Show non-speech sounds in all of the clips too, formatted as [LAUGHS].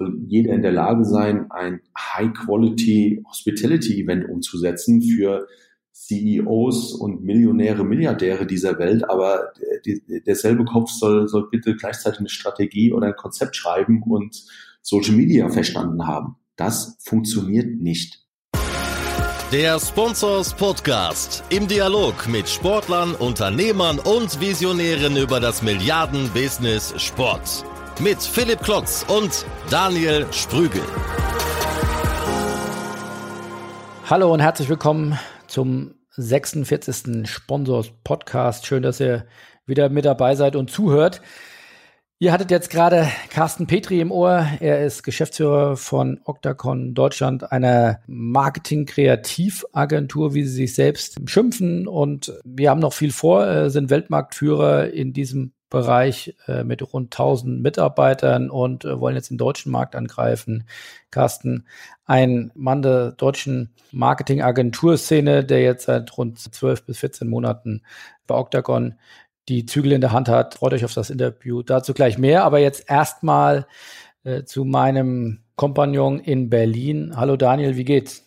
soll jeder in der Lage sein, ein High-Quality Hospitality-Event umzusetzen für CEOs und Millionäre, Milliardäre dieser Welt, aber die, derselbe Kopf soll, soll bitte gleichzeitig eine Strategie oder ein Konzept schreiben und Social Media verstanden haben. Das funktioniert nicht. Der Sponsors Podcast im Dialog mit Sportlern, Unternehmern und Visionären über das Milliarden-Business Sport. Mit Philipp Klotz und Daniel Sprügel. Hallo und herzlich willkommen zum 46. Sponsors Podcast. Schön, dass ihr wieder mit dabei seid und zuhört. Ihr hattet jetzt gerade Carsten Petri im Ohr. Er ist Geschäftsführer von Octacon Deutschland, einer Marketing-Kreativagentur, wie sie sich selbst schimpfen. Und wir haben noch viel vor, äh, sind Weltmarktführer in diesem Bereich äh, mit rund 1000 Mitarbeitern und äh, wollen jetzt den deutschen Markt angreifen. Carsten, ein Mann der deutschen Marketing-Agenturszene, der jetzt seit rund 12 bis 14 Monaten bei Octagon die Zügel in der Hand hat. Freut euch auf das Interview. Dazu gleich mehr. Aber jetzt erstmal äh, zu meinem Kompagnon in Berlin. Hallo Daniel, wie geht's?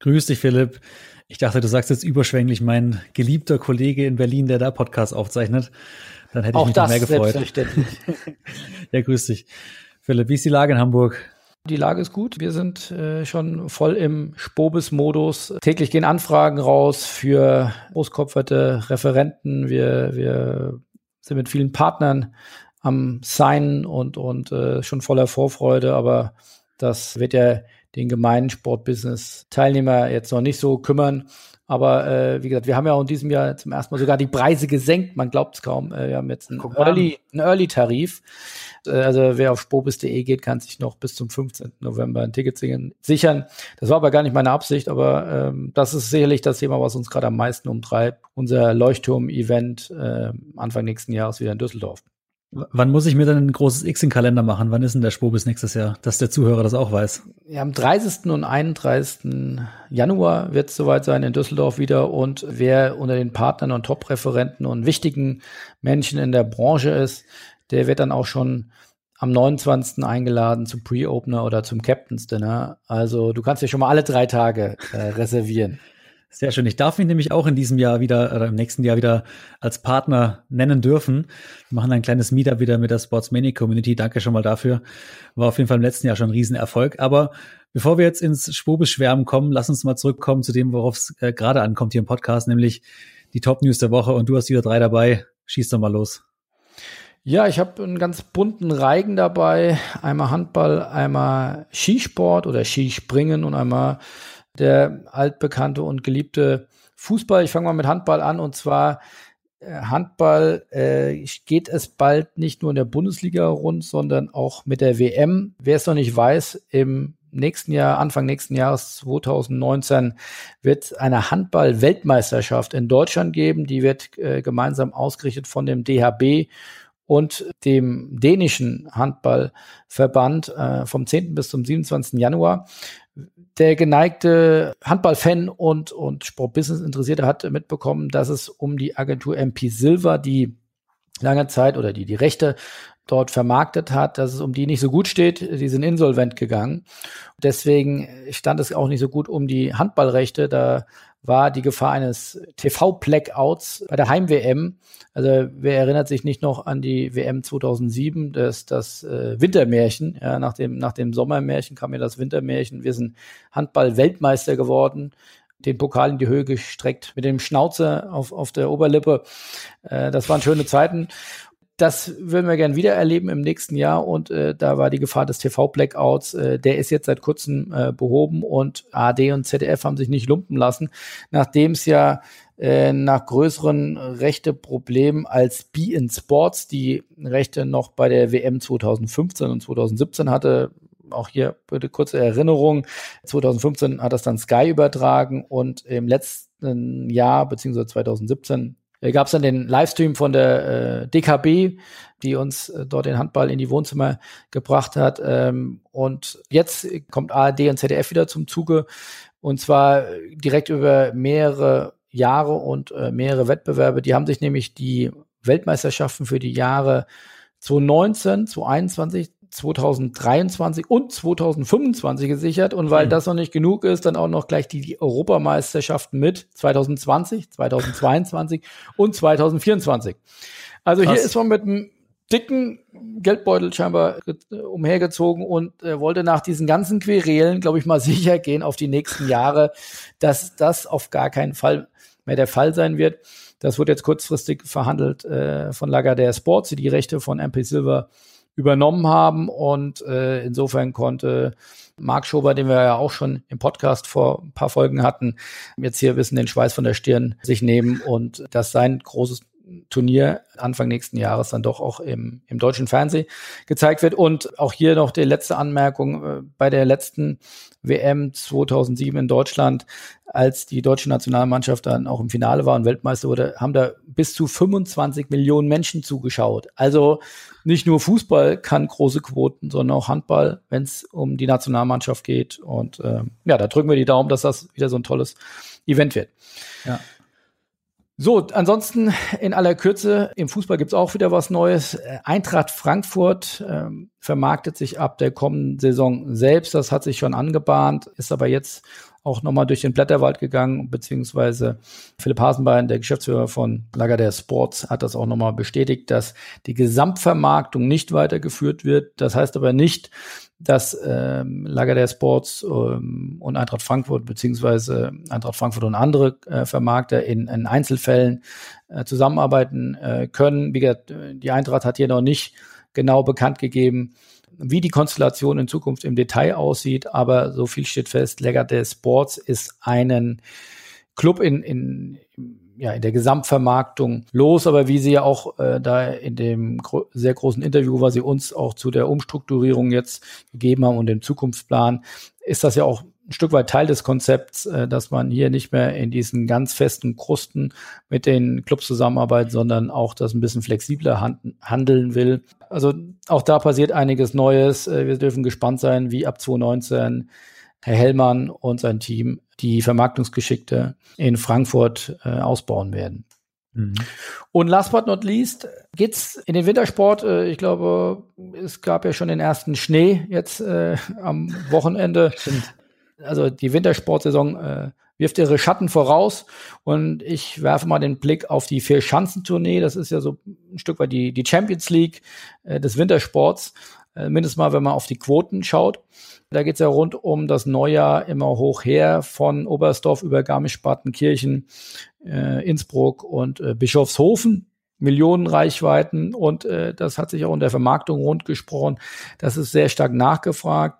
Grüß dich, Philipp. Ich dachte, du sagst jetzt überschwänglich mein geliebter Kollege in Berlin, der da Podcast aufzeichnet. Dann hätte ich Auch mich noch mehr gefreut. [LAUGHS] ja, grüß dich. Philipp, wie ist die Lage in Hamburg? Die Lage ist gut. Wir sind äh, schon voll im Spobis-Modus. Täglich gehen Anfragen raus für großkopferte Referenten. Wir, wir sind mit vielen Partnern am Signen und, und äh, schon voller Vorfreude, aber das wird ja den gemeinen Sportbusiness-Teilnehmer jetzt noch nicht so kümmern. Aber äh, wie gesagt, wir haben ja auch in diesem Jahr zum ersten Mal sogar die Preise gesenkt. Man glaubt es kaum. Äh, wir haben jetzt einen Early, einen Early Tarif. Äh, also wer auf spobis.de geht, kann sich noch bis zum 15. November ein Ticket sichern. Das war aber gar nicht meine Absicht, aber ähm, das ist sicherlich das Thema, was uns gerade am meisten umtreibt. Unser Leuchtturm-Event äh, Anfang nächsten Jahres wieder in Düsseldorf. Wann muss ich mir denn ein großes X in den Kalender machen? Wann ist denn der Spobis nächstes Jahr, dass der Zuhörer das auch weiß? Ja, am 30. und 31. Januar wird es soweit sein in Düsseldorf wieder. Und wer unter den Partnern und Top-Referenten und wichtigen Menschen in der Branche ist, der wird dann auch schon am 29. eingeladen zum Pre-Opener oder zum Captain's Dinner. Also du kannst ja schon mal alle drei Tage äh, reservieren. Sehr schön. Ich darf mich nämlich auch in diesem Jahr wieder oder im nächsten Jahr wieder als Partner nennen dürfen. Wir machen ein kleines Meetup wieder mit der Sportsmania Community. Danke schon mal dafür. War auf jeden Fall im letzten Jahr schon ein Riesenerfolg. Aber bevor wir jetzt ins Schwubeschwärmen kommen, lass uns mal zurückkommen zu dem, worauf es äh, gerade ankommt hier im Podcast, nämlich die Top News der Woche. Und du hast wieder drei dabei. Schieß doch mal los. Ja, ich habe einen ganz bunten Reigen dabei. Einmal Handball, einmal Skisport oder Skispringen und einmal der altbekannte und geliebte Fußball. Ich fange mal mit Handball an und zwar äh, Handball äh, geht es bald nicht nur in der Bundesliga rund, sondern auch mit der WM. Wer es noch nicht weiß, im nächsten Jahr, Anfang nächsten Jahres 2019, wird eine Handball-Weltmeisterschaft in Deutschland geben. Die wird äh, gemeinsam ausgerichtet von dem DHB und dem dänischen Handballverband äh, vom 10. bis zum 27. Januar der geneigte Handballfan und, und Sportbusiness-Interessierte hat mitbekommen, dass es um die Agentur MP Silver, die lange Zeit oder die die Rechte dort vermarktet hat, dass es um die nicht so gut steht. Die sind insolvent gegangen. Deswegen stand es auch nicht so gut um die Handballrechte. Da war die Gefahr eines TV-Blackouts bei der Heim-WM. Also wer erinnert sich nicht noch an die WM 2007, das, das äh, Wintermärchen. Ja, nach, dem, nach dem Sommermärchen kam ja das Wintermärchen. Wir sind Handball-Weltmeister geworden den Pokal in die Höhe gestreckt mit dem Schnauze auf, auf der Oberlippe. Äh, das waren schöne Zeiten das würden wir gern wieder erleben im nächsten Jahr und äh, da war die Gefahr des TV-Blackouts, äh, der ist jetzt seit kurzem äh, behoben und AD und ZDF haben sich nicht lumpen lassen, nachdem es ja äh, nach größeren Rechteproblemen als Be in Sports die Rechte noch bei der WM 2015 und 2017 hatte. Auch hier bitte kurze Erinnerung. 2015 hat das dann Sky übertragen und im letzten Jahr, beziehungsweise 2017, äh, gab es dann den Livestream von der äh, DKB, die uns äh, dort den Handball in die Wohnzimmer gebracht hat. Ähm, und jetzt kommt ARD und ZDF wieder zum Zuge. Und zwar direkt über mehrere Jahre und äh, mehrere Wettbewerbe. Die haben sich nämlich die Weltmeisterschaften für die Jahre 2019, 2021, 2023 und 2025 gesichert und weil mhm. das noch nicht genug ist, dann auch noch gleich die, die Europameisterschaften mit 2020, 2022 und 2024. Also Krass. hier ist man mit einem dicken Geldbeutel scheinbar umhergezogen und äh, wollte nach diesen ganzen Querelen, glaube ich, mal [LAUGHS] sicher gehen auf die nächsten Jahre, dass das auf gar keinen Fall mehr der Fall sein wird. Das wird jetzt kurzfristig verhandelt äh, von Lagardère Sports, die die Rechte von MP Silver übernommen haben. Und äh, insofern konnte Marc Schober, den wir ja auch schon im Podcast vor ein paar Folgen hatten, jetzt hier wissen den Schweiß von der Stirn sich nehmen und dass sein großes Turnier Anfang nächsten Jahres dann doch auch im, im deutschen Fernsehen gezeigt wird. Und auch hier noch die letzte Anmerkung. Äh, bei der letzten WM 2007 in Deutschland, als die deutsche Nationalmannschaft dann auch im Finale war und Weltmeister wurde, haben da bis zu 25 Millionen Menschen zugeschaut. Also nicht nur Fußball kann große Quoten, sondern auch Handball, wenn es um die Nationalmannschaft geht. Und äh, ja, da drücken wir die Daumen, dass das wieder so ein tolles Event wird. Ja. So, ansonsten in aller Kürze, im Fußball gibt's auch wieder was Neues. Äh, Eintracht Frankfurt ähm, vermarktet sich ab der kommenden Saison selbst. Das hat sich schon angebahnt, ist aber jetzt auch nochmal durch den Blätterwald gegangen, beziehungsweise Philipp Hasenbein, der Geschäftsführer von Lager der Sports, hat das auch nochmal bestätigt, dass die Gesamtvermarktung nicht weitergeführt wird. Das heißt aber nicht, dass ähm, Lager der Sports ähm, und Eintracht Frankfurt beziehungsweise Eintracht Frankfurt und andere äh, Vermarkter in, in Einzelfällen äh, zusammenarbeiten äh, können. Wie gesagt, die Eintracht hat hier noch nicht genau bekannt gegeben, wie die Konstellation in Zukunft im Detail aussieht, aber so viel steht fest, Lager der Sports ist einen Club in, in, ja, in der Gesamtvermarktung los, aber wie Sie ja auch äh, da in dem gro sehr großen Interview, was Sie uns auch zu der Umstrukturierung jetzt gegeben haben und dem Zukunftsplan, ist das ja auch ein Stück weit Teil des Konzepts, äh, dass man hier nicht mehr in diesen ganz festen Krusten mit den Clubs zusammenarbeitet, sondern auch das ein bisschen flexibler hand handeln will. Also auch da passiert einiges Neues. Äh, wir dürfen gespannt sein, wie ab 2019 Herr Hellmann und sein Team die Vermarktungsgeschickte in Frankfurt äh, ausbauen werden. Mhm. Und last but not least geht's in den Wintersport. Äh, ich glaube, es gab ja schon den ersten Schnee jetzt äh, am Wochenende. [LAUGHS] Also die Wintersportsaison äh, wirft ihre Schatten voraus und ich werfe mal den Blick auf die Vier-Schanzentournee. Das ist ja so ein Stück weit die, die Champions League äh, des Wintersports. Äh, mindestens mal, wenn man auf die Quoten schaut. Da geht es ja rund um das Neujahr immer hoch her von Oberstdorf über Garmisch-Partenkirchen, äh, Innsbruck und äh, Bischofshofen. Millionen Reichweiten und äh, das hat sich auch in der Vermarktung rund gesprochen. Das ist sehr stark nachgefragt.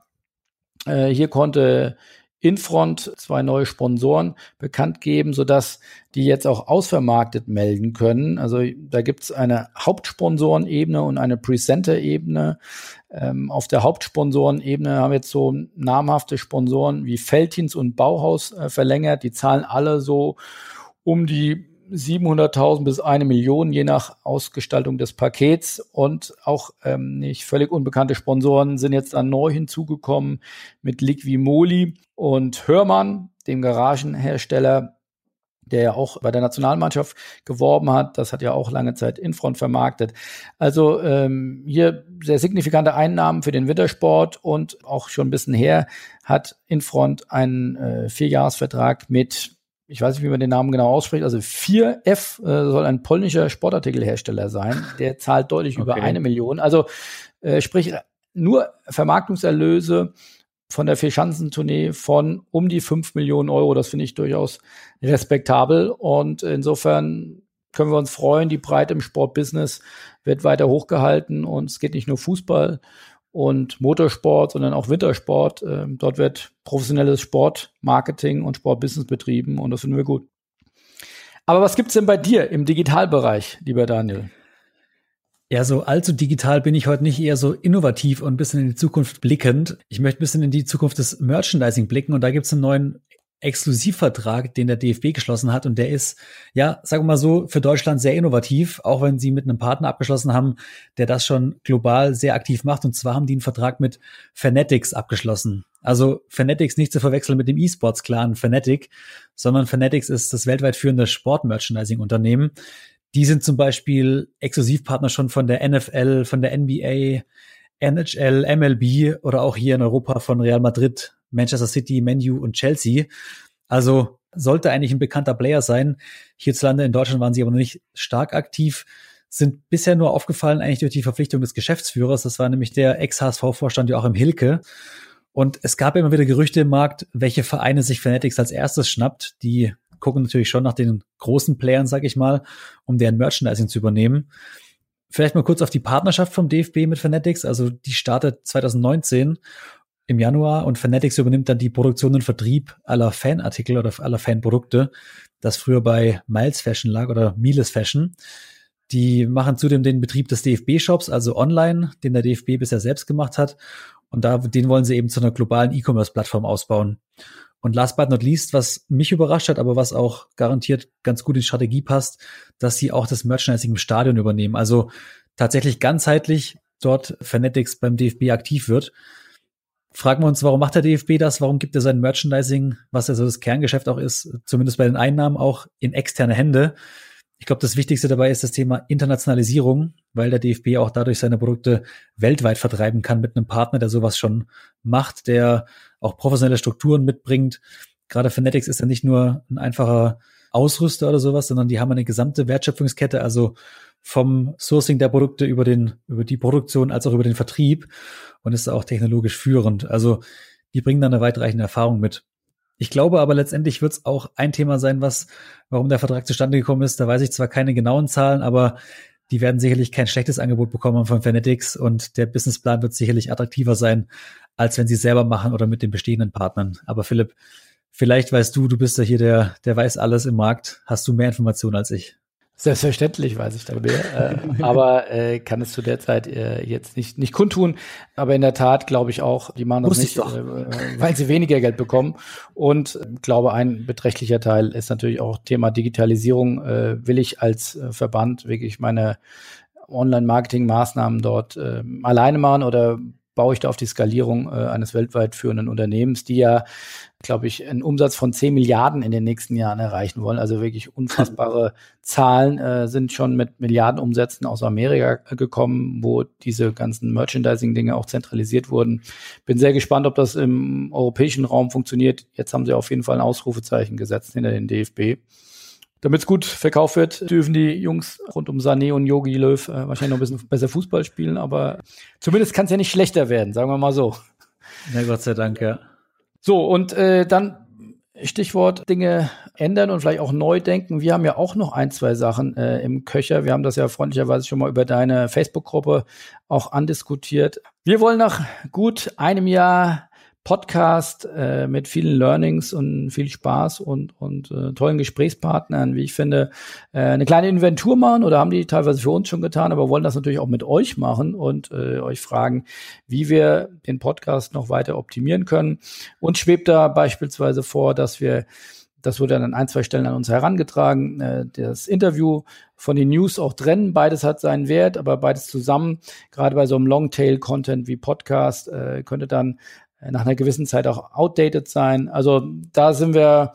Äh, hier konnte Infront zwei neue Sponsoren bekannt geben, sodass die jetzt auch ausvermarktet melden können. Also da gibt es eine Hauptsponsorenebene und eine Presenter-Ebene. Ähm, auf der Hauptsponsorenebene haben wir jetzt so namhafte Sponsoren wie Feltins und Bauhaus äh, verlängert. Die zahlen alle so um die 700.000 bis eine Million, je nach Ausgestaltung des Pakets. Und auch ähm, nicht völlig unbekannte Sponsoren sind jetzt dann neu hinzugekommen mit Liquimoli und Hörmann, dem Garagenhersteller, der ja auch bei der Nationalmannschaft geworben hat. Das hat ja auch lange Zeit Infront vermarktet. Also ähm, hier sehr signifikante Einnahmen für den Wintersport und auch schon ein bisschen her hat Infront einen äh, Vierjahresvertrag mit ich weiß nicht, wie man den Namen genau ausspricht, also 4F äh, soll ein polnischer Sportartikelhersteller sein. Der zahlt deutlich okay. über eine Million. Also äh, sprich, nur Vermarktungserlöse von der Vierschanzentournee von um die 5 Millionen Euro. Das finde ich durchaus respektabel. Und insofern können wir uns freuen, die Breite im Sportbusiness wird weiter hochgehalten und es geht nicht nur Fußball, und Motorsport, sondern auch Wintersport. Ähm, dort wird professionelles Sportmarketing und Sportbusiness betrieben und das finden wir gut. Aber was gibt's denn bei dir im Digitalbereich, lieber Daniel? Ja, so allzu digital bin ich heute nicht eher so innovativ und ein bisschen in die Zukunft blickend. Ich möchte ein bisschen in die Zukunft des Merchandising blicken und da gibt's einen neuen Exklusivvertrag, den der DFB geschlossen hat. Und der ist, ja, sagen wir mal so, für Deutschland sehr innovativ, auch wenn sie mit einem Partner abgeschlossen haben, der das schon global sehr aktiv macht. Und zwar haben die einen Vertrag mit Fanatics abgeschlossen. Also Fanatics nicht zu verwechseln mit dem E-Sports-Clan Fanatic, sondern Fanatics ist das weltweit führende Sport-Merchandising-Unternehmen. Die sind zum Beispiel Exklusivpartner schon von der NFL, von der NBA, NHL, MLB oder auch hier in Europa von Real Madrid, Manchester City, Menu und Chelsea. Also sollte eigentlich ein bekannter Player sein. Hierzulande in Deutschland waren sie aber noch nicht stark aktiv, sind bisher nur aufgefallen eigentlich durch die Verpflichtung des Geschäftsführers. Das war nämlich der Ex-HSV-Vorstand Joachim Hilke. Und es gab immer wieder Gerüchte im Markt, welche Vereine sich Fanatics als erstes schnappt. Die gucken natürlich schon nach den großen Playern, sag ich mal, um deren Merchandising zu übernehmen. Vielleicht mal kurz auf die Partnerschaft vom DFB mit Fanatics. Also die startet 2019 im Januar und Fanatics übernimmt dann die Produktion und Vertrieb aller Fanartikel oder aller Fanprodukte, das früher bei Miles Fashion lag oder Miles Fashion. Die machen zudem den Betrieb des DFB-Shops, also online, den der DFB bisher selbst gemacht hat. Und da, den wollen sie eben zu einer globalen E-Commerce-Plattform ausbauen. Und last but not least, was mich überrascht hat, aber was auch garantiert ganz gut in Strategie passt, dass sie auch das Merchandising im Stadion übernehmen. Also tatsächlich ganzheitlich dort Fanatics beim DFB aktiv wird. Fragen wir uns, warum macht der DFB das? Warum gibt er sein Merchandising, was ja so das Kerngeschäft auch ist, zumindest bei den Einnahmen auch in externe Hände? Ich glaube, das Wichtigste dabei ist das Thema Internationalisierung, weil der DFB auch dadurch seine Produkte weltweit vertreiben kann mit einem Partner, der sowas schon macht, der auch professionelle Strukturen mitbringt. Gerade Fanatics ist ja nicht nur ein einfacher Ausrüster oder sowas, sondern die haben eine gesamte Wertschöpfungskette, also vom Sourcing der Produkte über den, über die Produktion als auch über den Vertrieb und ist auch technologisch führend. Also die bringen da eine weitreichende Erfahrung mit. Ich glaube aber letztendlich wird es auch ein Thema sein, was, warum der Vertrag zustande gekommen ist. Da weiß ich zwar keine genauen Zahlen, aber die werden sicherlich kein schlechtes Angebot bekommen von Fanatics und der Businessplan wird sicherlich attraktiver sein, als wenn sie selber machen oder mit den bestehenden Partnern. Aber Philipp, vielleicht weißt du, du bist ja hier der, der weiß alles im Markt. Hast du mehr Informationen als ich? Selbstverständlich weiß ich da mehr, [LAUGHS] äh, aber äh, kann es zu der Zeit äh, jetzt nicht, nicht kundtun. Aber in der Tat glaube ich auch, die machen das nicht, äh, weil sie weniger Geld bekommen. Und äh, glaube, ein beträchtlicher Teil ist natürlich auch Thema Digitalisierung. Äh, will ich als Verband wirklich meine Online-Marketing-Maßnahmen dort äh, alleine machen oder baue ich da auf die Skalierung äh, eines weltweit führenden Unternehmens, die ja, glaube ich, einen Umsatz von 10 Milliarden in den nächsten Jahren erreichen wollen. Also wirklich unfassbare [LAUGHS] Zahlen äh, sind schon mit Milliardenumsätzen aus Amerika gekommen, wo diese ganzen Merchandising-Dinge auch zentralisiert wurden. Bin sehr gespannt, ob das im europäischen Raum funktioniert. Jetzt haben sie auf jeden Fall ein Ausrufezeichen gesetzt hinter den DFB. Damit es gut verkauft wird, dürfen die Jungs rund um Sané und Yogi Löw äh, wahrscheinlich noch ein bisschen besser Fußball spielen, aber zumindest kann es ja nicht schlechter werden, sagen wir mal so. Na Gott sei Dank, ja. So, und äh, dann Stichwort Dinge ändern und vielleicht auch neu denken. Wir haben ja auch noch ein, zwei Sachen äh, im Köcher. Wir haben das ja freundlicherweise schon mal über deine Facebook-Gruppe auch andiskutiert. Wir wollen nach gut einem Jahr Podcast äh, mit vielen Learnings und viel Spaß und, und äh, tollen Gesprächspartnern, wie ich finde, äh, eine kleine Inventur machen oder haben die teilweise für uns schon getan, aber wollen das natürlich auch mit euch machen und äh, euch fragen, wie wir den Podcast noch weiter optimieren können. Und schwebt da beispielsweise vor, dass wir das wurde dann an ein, zwei Stellen an uns herangetragen. Äh, das Interview von den News auch trennen. Beides hat seinen Wert, aber beides zusammen, gerade bei so einem Longtail-Content wie Podcast, äh, könnte dann nach einer gewissen Zeit auch outdated sein. Also da sind wir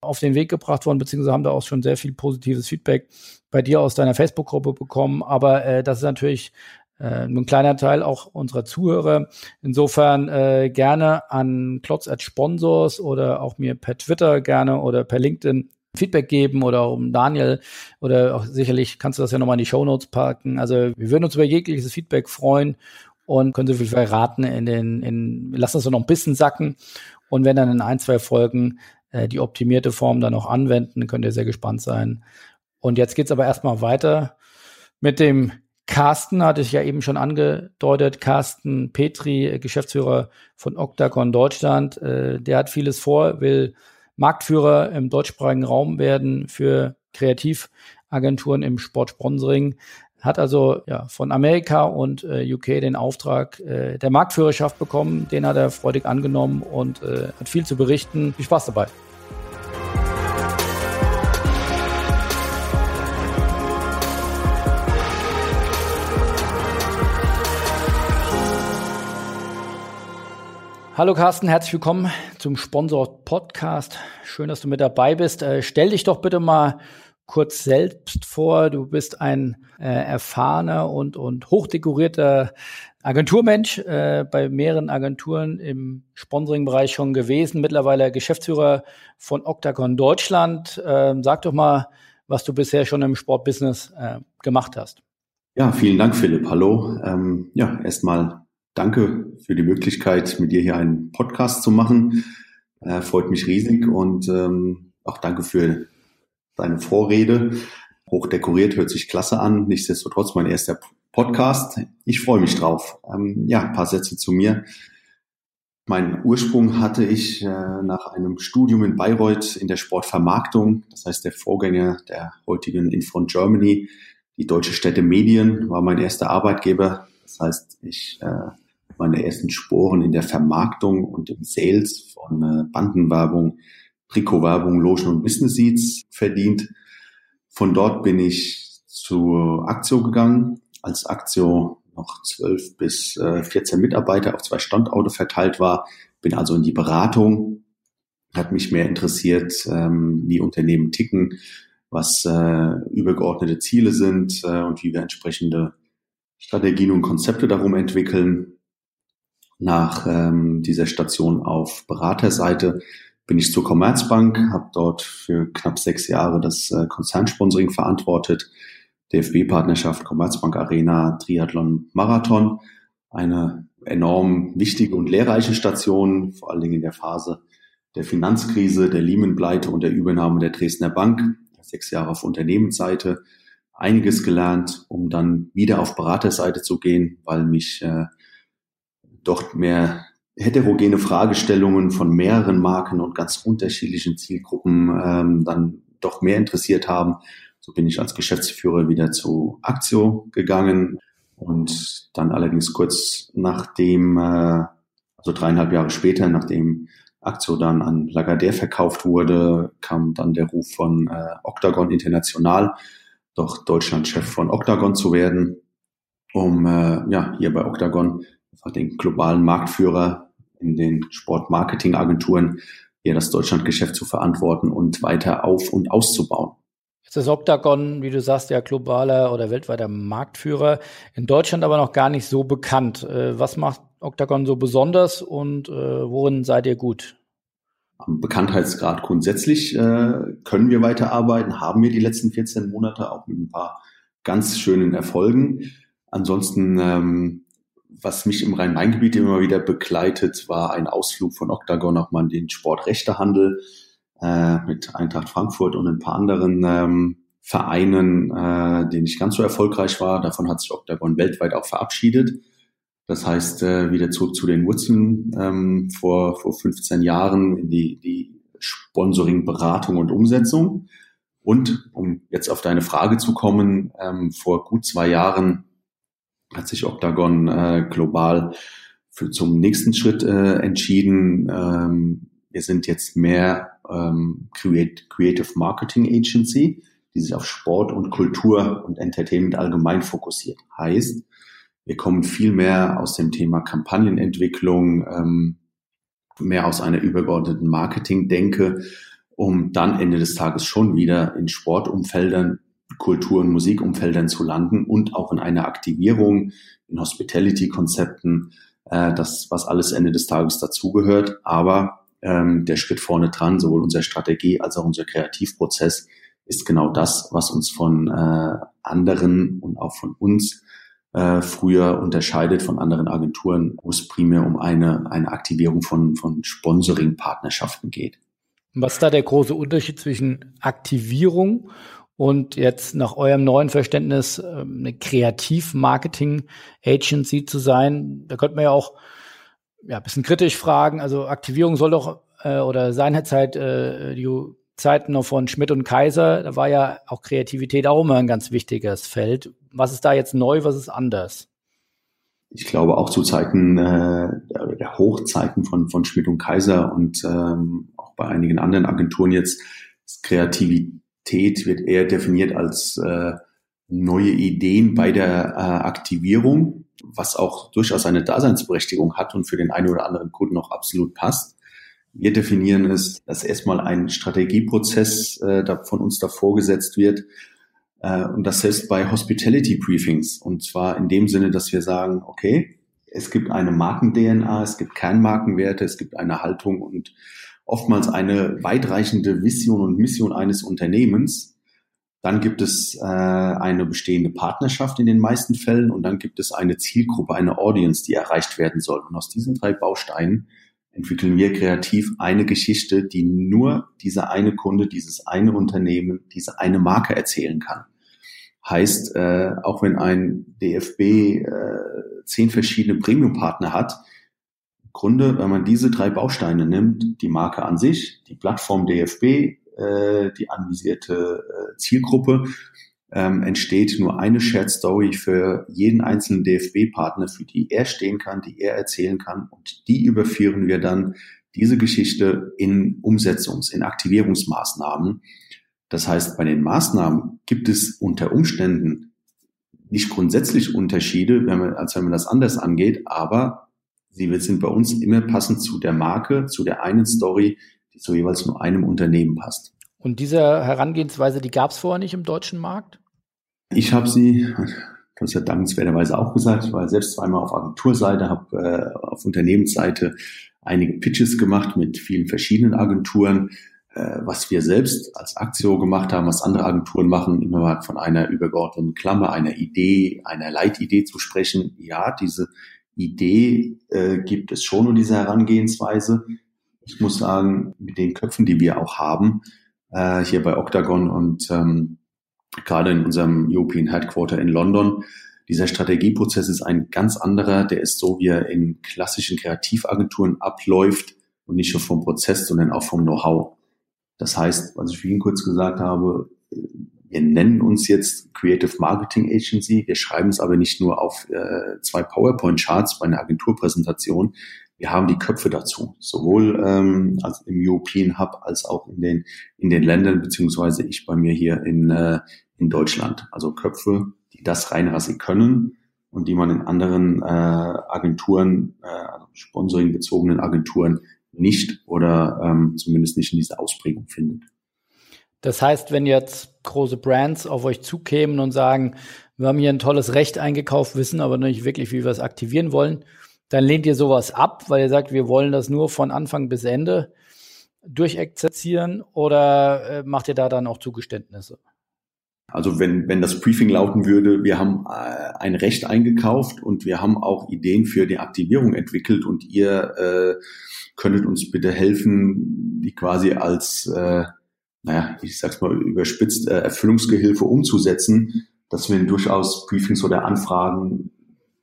auf den Weg gebracht worden, beziehungsweise haben da auch schon sehr viel positives Feedback bei dir aus deiner Facebook-Gruppe bekommen. Aber äh, das ist natürlich äh, ein kleiner Teil auch unserer Zuhörer. Insofern äh, gerne an Klotz at Sponsors oder auch mir per Twitter gerne oder per LinkedIn Feedback geben oder um Daniel oder auch sicherlich kannst du das ja nochmal in die Show Notes packen. Also wir würden uns über jegliches Feedback freuen und können so viel verraten in den, in, lassen so noch ein bisschen sacken. Und wenn dann in ein, zwei Folgen äh, die optimierte Form dann noch anwenden, könnt ihr sehr gespannt sein. Und jetzt geht's aber erstmal weiter mit dem Carsten, hatte ich ja eben schon angedeutet, Carsten Petri, Geschäftsführer von Octagon Deutschland, äh, der hat vieles vor, will Marktführer im deutschsprachigen Raum werden für Kreativagenturen im Sportsponsoring hat also ja, von Amerika und äh, UK den Auftrag äh, der Marktführerschaft bekommen. Den hat er freudig angenommen und äh, hat viel zu berichten. Viel Spaß dabei. Hallo Carsten, herzlich willkommen zum Sponsor Podcast. Schön, dass du mit dabei bist. Äh, stell dich doch bitte mal kurz selbst vor. Du bist ein äh, erfahrener und, und hochdekorierter Agenturmensch, äh, bei mehreren Agenturen im Sponsoring-Bereich schon gewesen, mittlerweile Geschäftsführer von Octagon Deutschland. Ähm, sag doch mal, was du bisher schon im Sportbusiness äh, gemacht hast. Ja, vielen Dank, Philipp. Hallo. Ähm, ja, erstmal danke für die Möglichkeit, mit dir hier einen Podcast zu machen. Äh, freut mich riesig und ähm, auch danke für deine Vorrede. Hochdekoriert hört sich klasse an. Nichtsdestotrotz mein erster Podcast. Ich freue mich drauf. Ähm, ja, ein paar Sätze zu mir. Mein Ursprung hatte ich äh, nach einem Studium in Bayreuth in der Sportvermarktung. Das heißt, der Vorgänger der heutigen Infront Germany, die Deutsche Städte Medien, war mein erster Arbeitgeber. Das heißt, ich äh, meine ersten Sporen in der Vermarktung und im Sales von äh, Bandenwerbung, Trikotwerbung, Lotion und Business Seats verdient. Von dort bin ich zu Aktio gegangen, als Aktio noch zwölf bis äh, 14 Mitarbeiter auf zwei Standorte verteilt war, bin also in die Beratung, hat mich mehr interessiert, ähm, wie Unternehmen ticken, was äh, übergeordnete Ziele sind äh, und wie wir entsprechende Strategien und Konzepte darum entwickeln. Nach ähm, dieser Station auf Beraterseite bin ich zur Commerzbank, habe dort für knapp sechs Jahre das äh, Konzernsponsoring verantwortet, DFB-Partnerschaft, Commerzbank Arena, Triathlon, Marathon. Eine enorm wichtige und lehrreiche Station, vor allen Dingen in der Phase der Finanzkrise, der Lehman-Pleite und der Übernahme der Dresdner Bank. Sechs Jahre auf Unternehmensseite, einiges gelernt, um dann wieder auf Beraterseite zu gehen, weil mich äh, doch mehr heterogene Fragestellungen von mehreren Marken und ganz unterschiedlichen Zielgruppen ähm, dann doch mehr interessiert haben. So bin ich als Geschäftsführer wieder zu Aktio gegangen und dann allerdings kurz nachdem, äh, also dreieinhalb Jahre später, nachdem Aktio dann an Lagardère verkauft wurde, kam dann der Ruf von äh, Octagon International, doch Deutschlandchef von Octagon zu werden, um äh, ja hier bei Octagon den globalen Marktführer in den Sportmarketingagenturen hier das Deutschlandgeschäft zu verantworten und weiter auf und auszubauen. Jetzt ist Octagon, wie du sagst, ja globaler oder weltweiter Marktführer, in Deutschland aber noch gar nicht so bekannt. Äh, was macht Octagon so besonders und äh, worin seid ihr gut? Am Bekanntheitsgrad grundsätzlich äh, können wir weiterarbeiten, haben wir die letzten 14 Monate auch mit ein paar ganz schönen Erfolgen. Ansonsten, ähm, was mich im Rhein-Main-Gebiet immer wieder begleitet, war ein Ausflug von Octagon auch mal in den Sportrechtehandel äh, mit Eintracht Frankfurt und ein paar anderen ähm, Vereinen, äh, denen nicht ganz so erfolgreich war. Davon hat sich Octagon weltweit auch verabschiedet. Das heißt, äh, wieder zurück zu den Wurzeln ähm, vor, vor 15 Jahren in die, die Sponsoring, Beratung und Umsetzung. Und um jetzt auf deine Frage zu kommen, ähm, vor gut zwei Jahren hat sich Octagon äh, global für zum nächsten Schritt äh, entschieden. Ähm, wir sind jetzt mehr ähm, Creative Marketing Agency, die sich auf Sport und Kultur und Entertainment allgemein fokussiert. Heißt, wir kommen viel mehr aus dem Thema Kampagnenentwicklung, ähm, mehr aus einer übergeordneten Marketing-Denke, um dann Ende des Tages schon wieder in Sportumfeldern, Kultur- und Musikumfeldern zu landen und auch in einer Aktivierung, in Hospitality-Konzepten, äh, das, was alles Ende des Tages dazugehört. Aber ähm, der Schritt vorne dran, sowohl unsere Strategie als auch unser Kreativprozess ist genau das, was uns von äh, anderen und auch von uns äh, früher unterscheidet von anderen Agenturen, wo es primär um eine, eine Aktivierung von, von Sponsoring-Partnerschaften geht. Was ist da der große Unterschied zwischen Aktivierung und jetzt nach eurem neuen Verständnis ähm, eine Kreativ-Marketing-Agency zu sein? Da könnte man ja auch ja, bisschen kritisch fragen. Also Aktivierung soll doch äh, oder seinerzeit äh, die Zeiten noch von Schmidt und Kaiser, da war ja auch Kreativität auch immer ein ganz wichtiges Feld. Was ist da jetzt neu, was ist anders? Ich glaube auch zu Zeiten äh, der Hochzeiten von, von Schmidt und Kaiser und ähm, auch bei einigen anderen Agenturen jetzt Kreativität wird eher definiert als äh, neue Ideen bei der äh, Aktivierung was auch durchaus eine Daseinsberechtigung hat und für den einen oder anderen Kunden auch absolut passt. Wir definieren es, dass erstmal ein Strategieprozess äh, von uns da vorgesetzt wird. Äh, und das selbst bei Hospitality Briefings. Und zwar in dem Sinne, dass wir sagen, okay, es gibt eine Marken-DNA, es gibt Kernmarkenwerte, es gibt eine Haltung und oftmals eine weitreichende Vision und Mission eines Unternehmens. Dann gibt es äh, eine bestehende Partnerschaft in den meisten Fällen und dann gibt es eine Zielgruppe, eine Audience, die erreicht werden soll. Und aus diesen drei Bausteinen entwickeln wir kreativ eine Geschichte, die nur dieser eine Kunde, dieses eine Unternehmen, diese eine Marke erzählen kann. Heißt, äh, auch wenn ein DFB äh, zehn verschiedene Premium-Partner hat, Grunde, wenn man diese drei Bausteine nimmt, die Marke an sich, die Plattform DFB, äh, die anvisierte äh, Zielgruppe ähm, entsteht nur eine Shared Story für jeden einzelnen DFB-Partner, für die er stehen kann, die er erzählen kann. Und die überführen wir dann diese Geschichte in Umsetzungs-, in Aktivierungsmaßnahmen. Das heißt, bei den Maßnahmen gibt es unter Umständen nicht grundsätzlich Unterschiede, wenn man, als wenn man das anders angeht, aber sie sind bei uns immer passend zu der Marke, zu der einen Story, die zu jeweils nur einem Unternehmen passt. Und diese Herangehensweise, die gab es vorher nicht im deutschen Markt? Ich habe sie, das hat dankenswerterweise auch gesagt, ich war selbst zweimal auf Agenturseite, habe äh, auf Unternehmensseite einige Pitches gemacht mit vielen verschiedenen Agenturen. Äh, was wir selbst als Aktio gemacht haben, was andere Agenturen machen, immer von einer übergeordneten Klammer, einer Idee, einer Leitidee zu sprechen. Ja, diese Idee äh, gibt es schon und diese Herangehensweise. Ich muss sagen, mit den Köpfen, die wir auch haben, äh, hier bei Octagon und ähm, gerade in unserem European Headquarter in London. Dieser Strategieprozess ist ein ganz anderer. Der ist so, wie er in klassischen Kreativagenturen abläuft und nicht nur vom Prozess, sondern auch vom Know-how. Das heißt, was ich vorhin kurz gesagt habe, wir nennen uns jetzt Creative Marketing Agency. Wir schreiben es aber nicht nur auf äh, zwei PowerPoint-Charts bei einer Agenturpräsentation. Wir haben die Köpfe dazu, sowohl ähm, als im European Hub als auch in den in den Ländern beziehungsweise ich bei mir hier in äh, in Deutschland. Also Köpfe, die das reinrassig können und die man in anderen äh, Agenturen, äh, also Sponsoring bezogenen Agenturen nicht oder ähm, zumindest nicht in dieser Ausprägung findet. Das heißt, wenn jetzt große Brands auf euch zukämen und sagen, wir haben hier ein tolles Recht eingekauft, wissen aber nicht wirklich, wie wir es aktivieren wollen, dann lehnt ihr sowas ab, weil ihr sagt, wir wollen das nur von Anfang bis Ende durchexerzieren oder äh, macht ihr da dann auch Zugeständnisse? Also wenn, wenn das Briefing lauten würde, wir haben äh, ein Recht eingekauft und wir haben auch Ideen für die Aktivierung entwickelt und ihr äh, könntet uns bitte helfen, die quasi als, äh, naja, ich sag's mal überspitzt, äh, Erfüllungsgehilfe umzusetzen, dass wir durchaus Briefings oder Anfragen,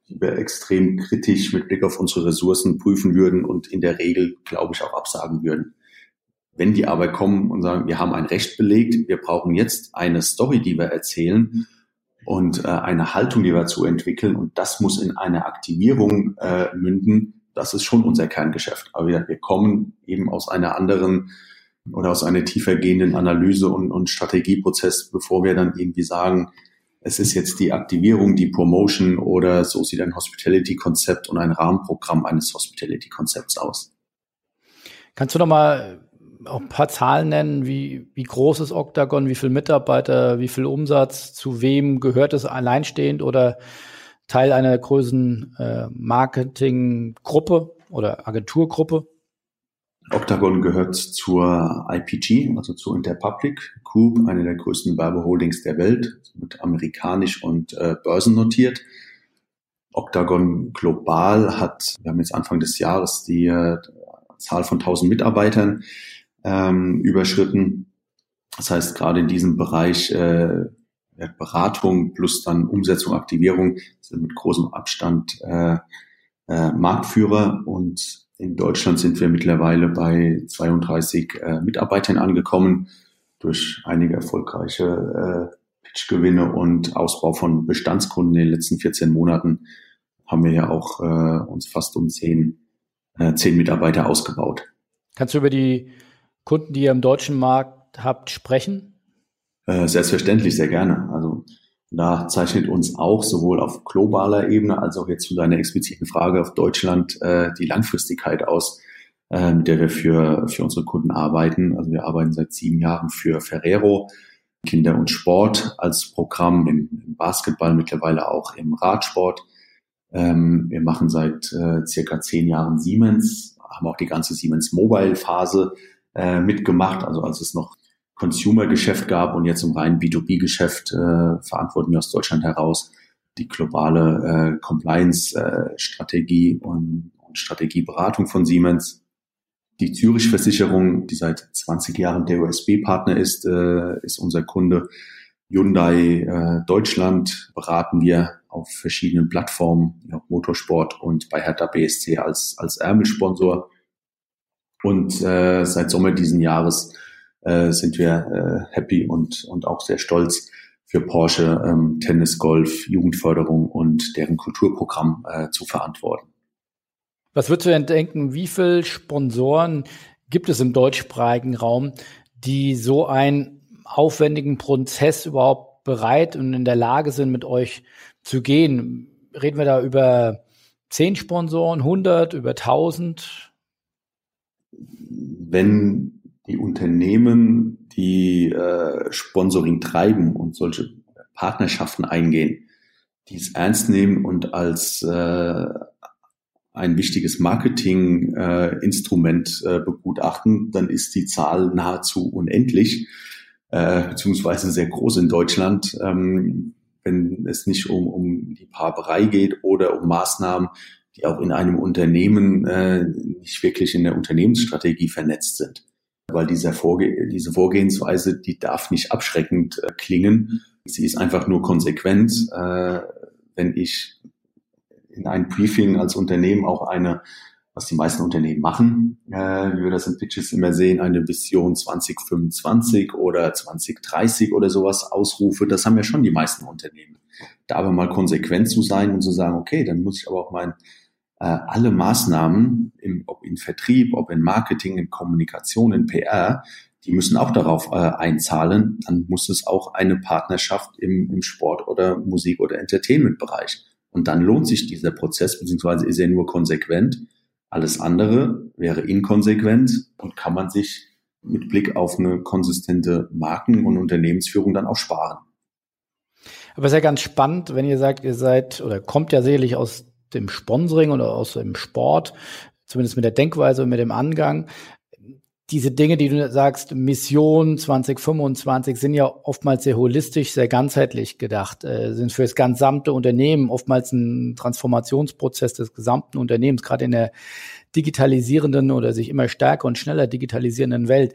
die wir extrem kritisch mit Blick auf unsere Ressourcen prüfen würden und in der Regel, glaube ich, auch absagen würden. Wenn die aber kommen und sagen, wir haben ein Recht belegt, wir brauchen jetzt eine Story, die wir erzählen und äh, eine Haltung, die wir zu entwickeln und das muss in eine Aktivierung äh, münden, das ist schon unser Kerngeschäft. Aber wir, wir kommen eben aus einer anderen oder aus einer tiefer gehenden Analyse und, und Strategieprozess, bevor wir dann irgendwie sagen, es ist jetzt die Aktivierung, die Promotion oder so sieht ein Hospitality-Konzept und ein Rahmenprogramm eines Hospitality-Konzepts aus. Kannst du noch mal auch ein paar Zahlen nennen, wie, wie groß ist Octagon, wie viele Mitarbeiter, wie viel Umsatz, zu wem gehört es alleinstehend oder Teil einer größeren äh, Marketinggruppe oder Agenturgruppe? Octagon gehört zur IPG, also zur Interpublic Group, eine der größten Werbeholdings der Welt, mit amerikanisch und äh, börsennotiert. Octagon global hat, wir haben jetzt Anfang des Jahres die äh, Zahl von 1000 Mitarbeitern ähm, überschritten. Das heißt, gerade in diesem Bereich äh, Beratung plus dann Umsetzung, Aktivierung sind mit großem Abstand äh, äh, Marktführer und in Deutschland sind wir mittlerweile bei 32 äh, Mitarbeitern angekommen durch einige erfolgreiche äh, Pitchgewinne und Ausbau von Bestandskunden in den letzten 14 Monaten haben wir ja auch äh, uns fast um zehn, äh, zehn Mitarbeiter ausgebaut. Kannst du über die Kunden, die ihr im deutschen Markt habt, sprechen? Äh, selbstverständlich, sehr gerne. Also da zeichnet uns auch sowohl auf globaler Ebene als auch jetzt zu deiner expliziten Frage auf Deutschland äh, die Langfristigkeit aus. äh, mit der wir für, für unsere Kunden arbeiten. Also wir arbeiten seit sieben Jahren für Ferrero, Kinder und Sport als Programm im, im Basketball, mittlerweile auch im Radsport. Ähm, wir machen seit äh, circa zehn Jahren Siemens, haben auch die ganze Siemens Mobile Phase äh, mitgemacht, also als es noch Consumer-Geschäft gab und jetzt im reinen B2B-Geschäft äh, verantworten wir aus Deutschland heraus die globale äh, Compliance-Strategie äh, und, und Strategieberatung von Siemens. Die Zürich-Versicherung, die seit 20 Jahren der USB-Partner ist, äh, ist unser Kunde. Hyundai äh, Deutschland beraten wir auf verschiedenen Plattformen, ja, Motorsport und bei Hertha BSC als, als Ärmelsponsor. Und äh, seit Sommer diesen Jahres äh, sind wir äh, happy und, und auch sehr stolz für Porsche ähm, Tennis, Golf, Jugendförderung und deren Kulturprogramm äh, zu verantworten. Was würdest du denn denken, wie viele Sponsoren gibt es im deutschsprachigen Raum, die so einen aufwendigen Prozess überhaupt bereit und in der Lage sind, mit euch zu gehen? Reden wir da über zehn Sponsoren, 100, über 1000? Wenn die Unternehmen, die äh, Sponsoring treiben und solche Partnerschaften eingehen, die es ernst nehmen und als äh, ein wichtiges Marketinginstrument äh, äh, begutachten, dann ist die Zahl nahezu unendlich, äh, beziehungsweise sehr groß in Deutschland, ähm, wenn es nicht um, um die Paarberei geht oder um Maßnahmen, die auch in einem Unternehmen äh, nicht wirklich in der Unternehmensstrategie vernetzt sind. Weil diese Vorgehensweise, die darf nicht abschreckend äh, klingen. Sie ist einfach nur konsequent. Äh, wenn ich in einem Briefing als Unternehmen auch eine, was die meisten Unternehmen machen, äh, wie wir das in Pitches immer sehen, eine Vision 2025 oder 2030 oder sowas ausrufe, das haben ja schon die meisten Unternehmen. Da aber mal konsequent zu sein und zu sagen, okay, dann muss ich aber auch mein alle Maßnahmen, im, ob in Vertrieb, ob in Marketing, in Kommunikation, in PR, die müssen auch darauf äh, einzahlen. Dann muss es auch eine Partnerschaft im, im Sport- oder Musik- oder Entertainment-Bereich und dann lohnt sich dieser Prozess, beziehungsweise ist er nur konsequent. Alles andere wäre inkonsequent und kann man sich mit Blick auf eine konsistente Marken- und Unternehmensführung dann auch sparen. Aber es ist ja ganz spannend, wenn ihr sagt, ihr seid oder kommt ja sicherlich aus dem Sponsoring oder aus dem Sport, zumindest mit der Denkweise und mit dem Angang diese Dinge, die du sagst, Mission 2025, sind ja oftmals sehr holistisch, sehr ganzheitlich gedacht, äh, sind für das gesamte Unternehmen oftmals ein Transformationsprozess des gesamten Unternehmens, gerade in der digitalisierenden oder sich immer stärker und schneller digitalisierenden Welt.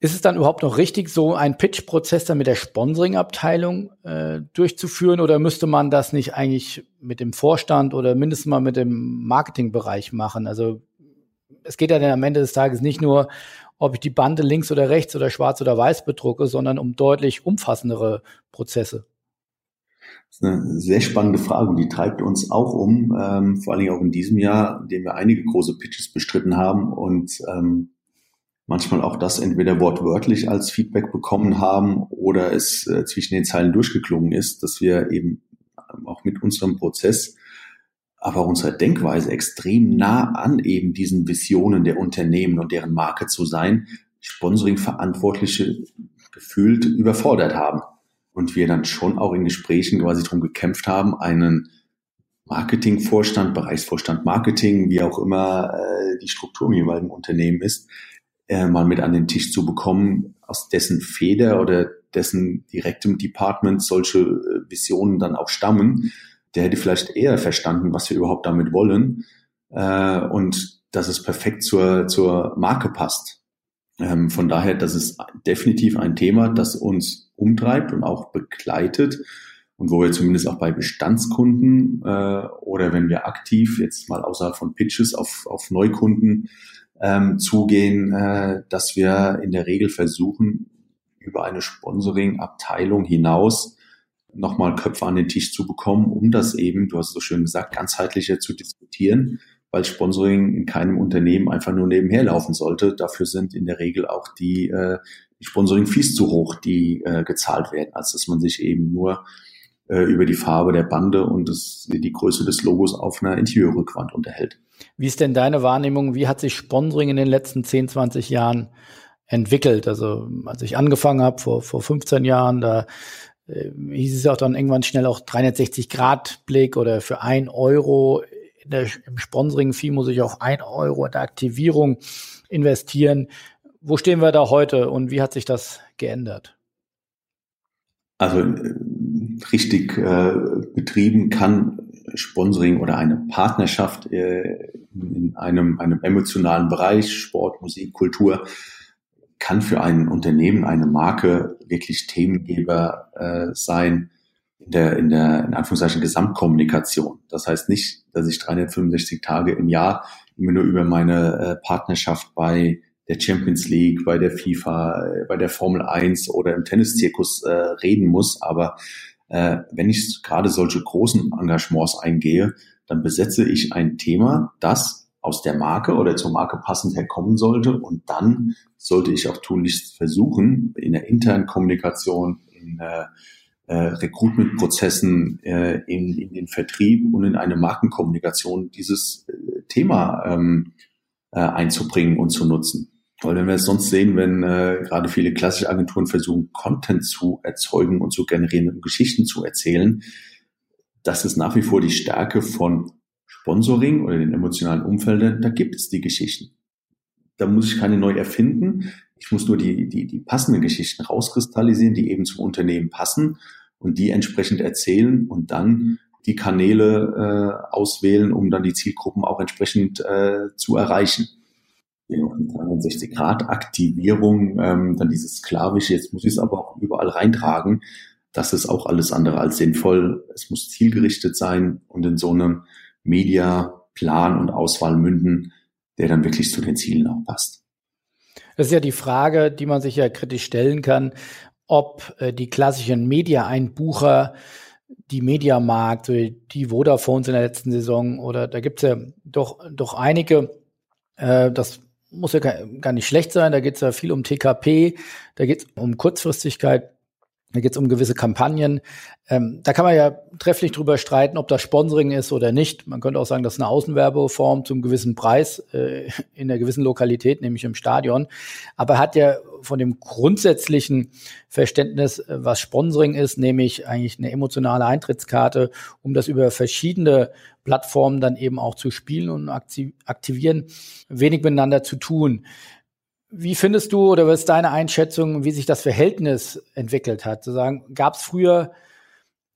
Ist es dann überhaupt noch richtig, so einen Pitch-Prozess dann mit der Sponsoring-Abteilung äh, durchzuführen oder müsste man das nicht eigentlich mit dem Vorstand oder mindestens mal mit dem Marketingbereich machen? Also es geht ja dann am Ende des Tages nicht nur, ob ich die Bande links oder rechts oder schwarz oder weiß bedrucke, sondern um deutlich umfassendere Prozesse. Das ist eine sehr spannende Frage und die treibt uns auch um, ähm, vor allen Dingen auch in diesem Jahr, in dem wir einige große Pitches bestritten haben und ähm, manchmal auch das entweder wortwörtlich als Feedback bekommen haben oder es äh, zwischen den Zeilen durchgeklungen ist, dass wir eben auch mit unserem Prozess aber unserer Denkweise extrem nah an eben diesen Visionen der Unternehmen und deren Marke zu sein, Sponsoring-Verantwortliche gefühlt überfordert haben. Und wir dann schon auch in Gesprächen quasi darum gekämpft haben, einen Marketingvorstand, Bereichsvorstand Marketing, wie auch immer äh, die Struktur im jeweiligen Unternehmen ist, äh, mal mit an den Tisch zu bekommen, aus dessen Feder oder dessen direktem Department solche äh, Visionen dann auch stammen der hätte vielleicht eher verstanden, was wir überhaupt damit wollen äh, und dass es perfekt zur, zur Marke passt. Ähm, von daher, das ist definitiv ein Thema, das uns umtreibt und auch begleitet und wo wir zumindest auch bei Bestandskunden äh, oder wenn wir aktiv jetzt mal außerhalb von Pitches auf, auf Neukunden ähm, zugehen, äh, dass wir in der Regel versuchen, über eine Sponsoring-Abteilung hinaus nochmal Köpfe an den Tisch zu bekommen, um das eben, du hast so schön gesagt, ganzheitlicher zu diskutieren, weil Sponsoring in keinem Unternehmen einfach nur nebenher laufen sollte. Dafür sind in der Regel auch die, äh, die Sponsoring-Fees zu hoch, die äh, gezahlt werden, als dass man sich eben nur äh, über die Farbe der Bande und das, die Größe des Logos auf einer Interiorrückwand unterhält. Wie ist denn deine Wahrnehmung? Wie hat sich Sponsoring in den letzten 10, 20 Jahren entwickelt? Also als ich angefangen habe vor, vor 15 Jahren, da äh, hieß es auch dann irgendwann schnell auch 360-Grad-Blick oder für ein Euro der, im Sponsoring-Fee muss ich auch ein Euro in der Aktivierung investieren. Wo stehen wir da heute und wie hat sich das geändert? Also richtig äh, betrieben kann Sponsoring oder eine Partnerschaft äh, in einem, einem emotionalen Bereich, Sport, Musik, Kultur, kann für ein Unternehmen, eine Marke wirklich Themengeber äh, sein in der, in der, in Anführungszeichen, Gesamtkommunikation. Das heißt nicht, dass ich 365 Tage im Jahr immer nur über meine äh, Partnerschaft bei der Champions League, bei der FIFA, äh, bei der Formel 1 oder im Tenniszirkus äh, reden muss, aber äh, wenn ich gerade solche großen Engagements eingehe, dann besetze ich ein Thema, das aus der Marke oder zur Marke passend herkommen sollte. Und dann sollte ich auch tunlichst versuchen, in der internen Kommunikation, in äh, äh, Recruitment-Prozessen, äh, in, in den Vertrieb und in eine Markenkommunikation dieses äh, Thema ähm, äh, einzubringen und zu nutzen. Weil wenn wir es sonst sehen, wenn äh, gerade viele klassische Agenturen versuchen, Content zu erzeugen und zu generieren und Geschichten zu erzählen, das ist nach wie vor die Stärke von Sponsoring oder den emotionalen Umfeldern. Da gibt es die Geschichten. Da muss ich keine neu erfinden. Ich muss nur die, die, die passenden Geschichten rauskristallisieren, die eben zum Unternehmen passen und die entsprechend erzählen und dann die Kanäle äh, auswählen, um dann die Zielgruppen auch entsprechend äh, zu erreichen. 360-Grad-Aktivierung, ähm, dann dieses sklavische, jetzt muss ich es aber auch überall reintragen. Das ist auch alles andere als sinnvoll. Es muss zielgerichtet sein und in so einem Media-Plan und Auswahl münden, der dann wirklich zu den Zielen auch passt. Das ist ja die Frage, die man sich ja kritisch stellen kann, ob äh, die klassischen Media-Einbucher, die Mediamarkt, die Vodafones in der letzten Saison oder da gibt es ja doch, doch einige, äh, das muss ja gar nicht schlecht sein. Da geht es ja viel um TKP, da geht es um Kurzfristigkeit, da geht es um gewisse Kampagnen. Ähm, da kann man ja trefflich drüber streiten, ob das Sponsoring ist oder nicht. Man könnte auch sagen, das ist eine Außenwerbeform zum gewissen Preis äh, in einer gewissen Lokalität, nämlich im Stadion. Aber hat ja von dem grundsätzlichen Verständnis, äh, was Sponsoring ist, nämlich eigentlich eine emotionale Eintrittskarte, um das über verschiedene Plattformen dann eben auch zu spielen und aktivieren, wenig miteinander zu tun. Wie findest du oder was ist deine Einschätzung, wie sich das Verhältnis entwickelt hat? Zu sagen, gab es früher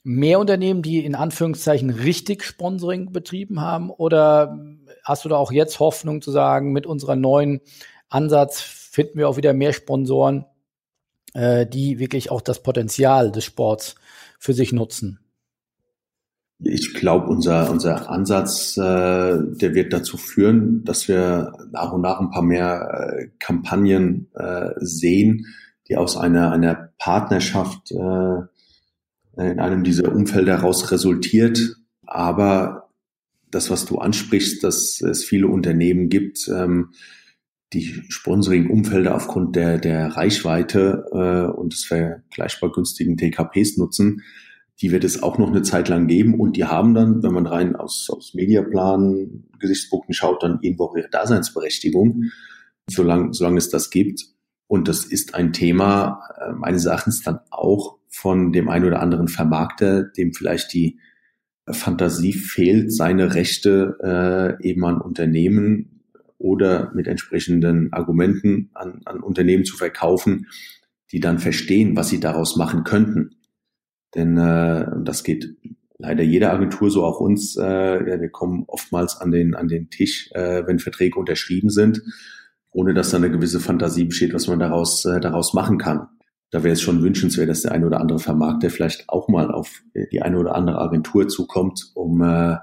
mehr Unternehmen, die in Anführungszeichen richtig Sponsoring betrieben haben? Oder hast du da auch jetzt Hoffnung zu sagen, mit unserem neuen Ansatz finden wir auch wieder mehr Sponsoren, äh, die wirklich auch das Potenzial des Sports für sich nutzen? ich glaube, unser, unser Ansatz, äh, der wird dazu führen, dass wir nach und nach ein paar mehr äh, Kampagnen äh, sehen, die aus einer, einer Partnerschaft äh, in einem dieser Umfelder heraus resultiert. Aber das, was du ansprichst, dass es viele Unternehmen gibt, ähm, die Sponsoring-Umfelder aufgrund der, der Reichweite äh, und des vergleichbar günstigen TKPs nutzen, die wird es auch noch eine Zeit lang geben und die haben dann, wenn man rein aus, aus Mediaplan Gesichtspunkten schaut, dann irgendwo auch ihre Daseinsberechtigung, solange, solange es das gibt. Und das ist ein Thema äh, meines Erachtens dann auch von dem einen oder anderen Vermarkter, dem vielleicht die Fantasie fehlt, seine Rechte äh, eben an Unternehmen oder mit entsprechenden Argumenten an, an Unternehmen zu verkaufen, die dann verstehen, was sie daraus machen könnten. Denn äh, das geht leider jeder Agentur, so auch uns. Äh, ja, wir kommen oftmals an den, an den Tisch, äh, wenn Verträge unterschrieben sind, ohne dass da eine gewisse Fantasie besteht, was man daraus, äh, daraus machen kann. Da wäre es schon wünschenswert, dass der eine oder andere Vermarkter vielleicht auch mal auf die eine oder andere Agentur zukommt, um äh,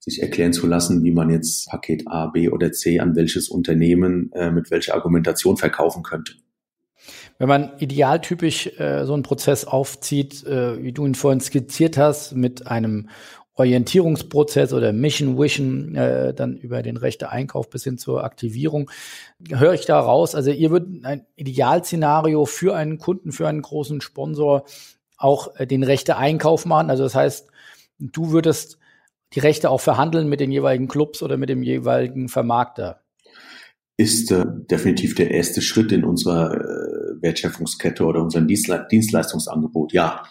sich erklären zu lassen, wie man jetzt Paket A, B oder C an welches Unternehmen äh, mit welcher Argumentation verkaufen könnte. Wenn man idealtypisch äh, so einen Prozess aufzieht, äh, wie du ihn vorhin skizziert hast, mit einem Orientierungsprozess oder Mission Vision, äh, dann über den rechten Einkauf bis hin zur Aktivierung, höre ich da raus. Also ihr würdet ein Idealszenario für einen Kunden, für einen großen Sponsor auch äh, den Rechte Einkauf machen. Also das heißt, du würdest die Rechte auch verhandeln mit den jeweiligen Clubs oder mit dem jeweiligen Vermarkter. Ist äh, definitiv der erste Schritt in unserer äh, Wertschöpfungskette oder unserem Dienstle Dienstleistungsangebot. Ja,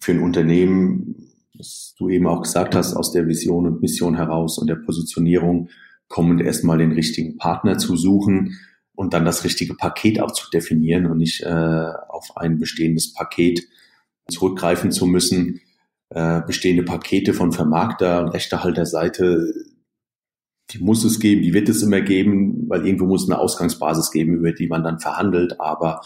für ein Unternehmen, was du eben auch gesagt hast, aus der Vision und Mission heraus und der Positionierung kommend erstmal den richtigen Partner zu suchen und dann das richtige Paket auch zu definieren und nicht äh, auf ein bestehendes Paket zurückgreifen zu müssen. Äh, bestehende Pakete von Vermarkter und Rechtehalterseite, die muss es geben, die wird es immer geben, weil irgendwo muss eine Ausgangsbasis geben, über die man dann verhandelt. Aber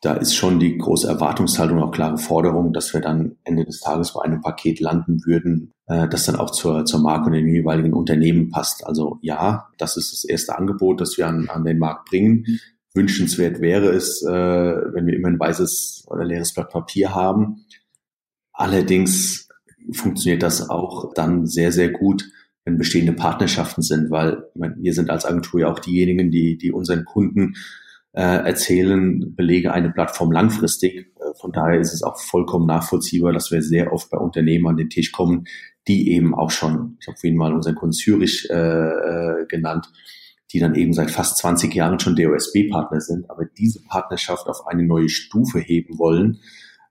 da ist schon die große Erwartungshaltung, auch klare Forderung, dass wir dann Ende des Tages bei einem Paket landen würden, äh, das dann auch zur, zur Marke und dem jeweiligen Unternehmen passt. Also ja, das ist das erste Angebot, das wir an, an den Markt bringen. Wünschenswert wäre es, äh, wenn wir immer ein weißes oder leeres Blatt Papier haben. Allerdings funktioniert das auch dann sehr, sehr gut, wenn bestehende Partnerschaften sind, weil meine, wir sind als Agentur ja auch diejenigen, die, die unseren Kunden äh, erzählen, belege eine Plattform langfristig. Äh, von daher ist es auch vollkommen nachvollziehbar, dass wir sehr oft bei Unternehmen an den Tisch kommen, die eben auch schon, ich habe vorhin mal unseren Kunden Zürich äh, äh, genannt, die dann eben seit fast 20 Jahren schon DOSB-Partner sind, aber diese Partnerschaft auf eine neue Stufe heben wollen,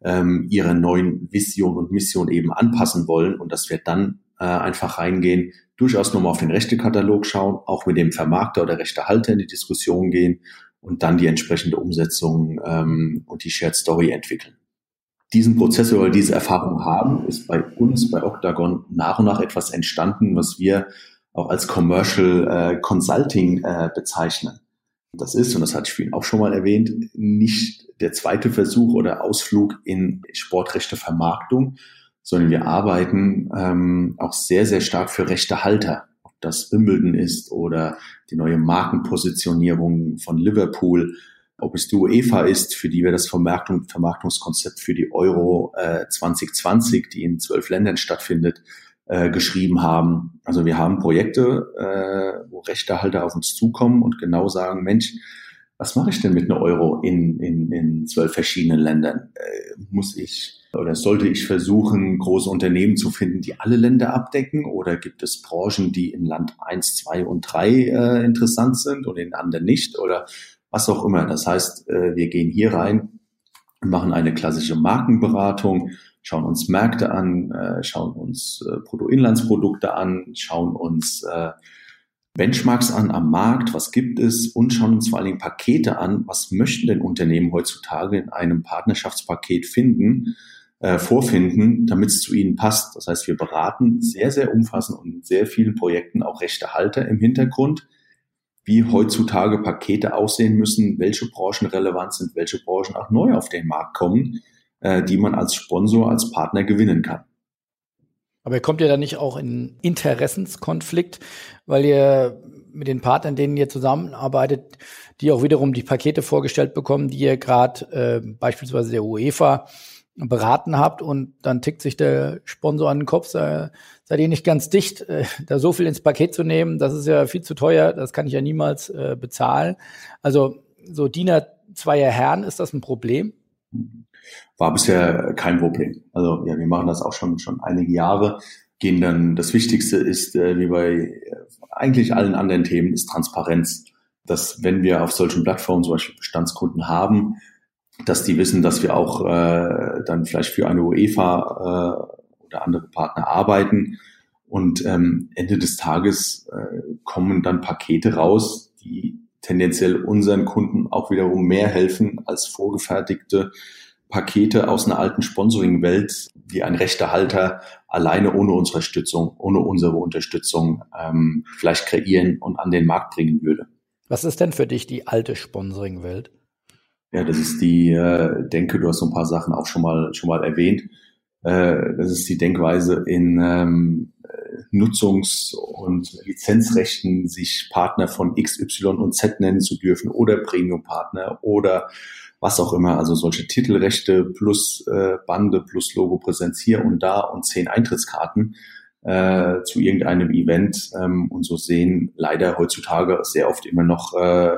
ähm, ihre neuen Vision und Mission eben anpassen wollen und dass wir dann äh, einfach reingehen, durchaus nochmal auf den Rechtekatalog schauen, auch mit dem Vermarkter oder Rechtehalter in die Diskussion gehen und dann die entsprechende Umsetzung ähm, und die Shared Story entwickeln. Diesen Prozess oder diese Erfahrung haben, ist bei uns, bei Octagon, nach und nach etwas entstanden, was wir auch als Commercial äh, Consulting äh, bezeichnen. Das ist, und das hatte ich vorhin auch schon mal erwähnt, nicht der zweite Versuch oder Ausflug in Sportrechte Vermarktung, sondern wir arbeiten ähm, auch sehr, sehr stark für Rechte Halter. Das Wimbledon ist oder die neue Markenpositionierung von Liverpool, ob es die UEFA ist, für die wir das Vermarktung, Vermarktungskonzept für die Euro äh, 2020, die in zwölf Ländern stattfindet, äh, geschrieben haben. Also wir haben Projekte, äh, wo Rechtehalter auf uns zukommen und genau sagen, Mensch, was mache ich denn mit einer Euro in, in, in zwölf verschiedenen Ländern? Äh, muss ich oder sollte ich versuchen, große Unternehmen zu finden, die alle Länder abdecken? Oder gibt es Branchen, die in Land eins, zwei und drei äh, interessant sind und in anderen nicht? Oder was auch immer. Das heißt, äh, wir gehen hier rein machen eine klassische Markenberatung, schauen uns Märkte an, äh, schauen uns äh, Bruttoinlandsprodukte an, schauen uns äh, Benchmarks an am Markt, was gibt es und schauen uns vor allen Dingen Pakete an, was möchten denn Unternehmen heutzutage in einem Partnerschaftspaket finden, äh, vorfinden, damit es zu ihnen passt. Das heißt, wir beraten sehr, sehr umfassend und in sehr vielen Projekten auch Rechtehalter im Hintergrund, wie heutzutage Pakete aussehen müssen, welche Branchen relevant sind, welche Branchen auch neu auf den Markt kommen, äh, die man als Sponsor, als Partner gewinnen kann. Aber ihr kommt ja dann nicht auch in Interessenskonflikt, weil ihr mit den Partnern, denen ihr zusammenarbeitet, die auch wiederum die Pakete vorgestellt bekommen, die ihr gerade äh, beispielsweise der UEFA beraten habt und dann tickt sich der Sponsor an den Kopf, sei, seid ihr nicht ganz dicht, äh, da so viel ins Paket zu nehmen, das ist ja viel zu teuer, das kann ich ja niemals äh, bezahlen. Also so Diener zweier Herren, ist das ein Problem? War bisher kein Problem. Also ja, wir machen das auch schon schon einige Jahre. Gehen dann, das Wichtigste ist, äh, wie bei äh, eigentlich allen anderen Themen, ist Transparenz. Dass wenn wir auf solchen Plattformen zum Beispiel Bestandskunden haben, dass die wissen, dass wir auch äh, dann vielleicht für eine UEFA äh, oder andere Partner arbeiten. Und ähm, Ende des Tages äh, kommen dann Pakete raus, die tendenziell unseren Kunden auch wiederum mehr helfen als vorgefertigte Pakete aus einer alten Sponsoring-Welt, die ein rechter Halter alleine ohne unsere Unterstützung, ohne unsere Unterstützung ähm, vielleicht kreieren und an den Markt bringen würde. Was ist denn für dich die alte Sponsoring-Welt? Ja, das ist die, äh, denke, du hast so ein paar Sachen auch schon mal schon mal erwähnt. Äh, das ist die Denkweise in ähm, Nutzungs- und Lizenzrechten, sich Partner von X, Y und Z nennen zu dürfen oder Premium-Partner oder was auch immer, also solche Titelrechte plus äh, Bande plus Logo Präsenz hier und da und zehn Eintrittskarten äh, zu irgendeinem Event ähm, und so sehen leider heutzutage sehr oft immer noch äh,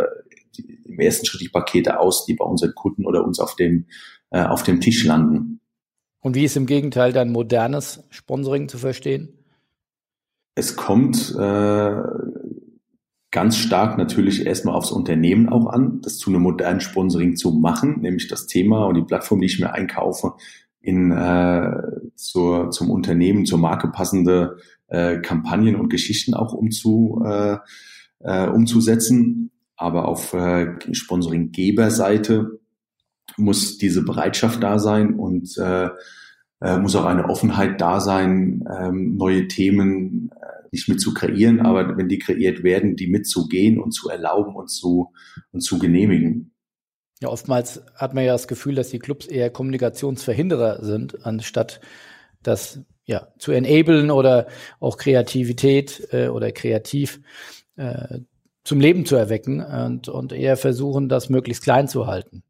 die, im ersten Schritt die Pakete aus, die bei unseren Kunden oder uns auf dem äh, auf dem Tisch landen. Und wie ist im Gegenteil dann modernes Sponsoring zu verstehen? Es kommt äh, ganz stark natürlich erstmal aufs Unternehmen auch an, das zu einem modernen Sponsoring zu machen, nämlich das Thema und die Plattform, die ich mir einkaufe, in äh, zur, zum Unternehmen, zur Marke passende äh, Kampagnen und Geschichten auch umzu, äh, äh, umzusetzen. Aber auf äh, Sponsoring-Geberseite muss diese Bereitschaft da sein und äh, äh, muss auch eine Offenheit da sein, ähm, neue Themen äh, nicht mit zu kreieren, aber wenn die kreiert werden, die mitzugehen und zu erlauben und zu, und zu genehmigen. Ja, oftmals hat man ja das Gefühl, dass die Clubs eher Kommunikationsverhinderer sind, anstatt das ja zu enablen oder auch Kreativität äh, oder kreativ äh, zum Leben zu erwecken und, und eher versuchen, das möglichst klein zu halten.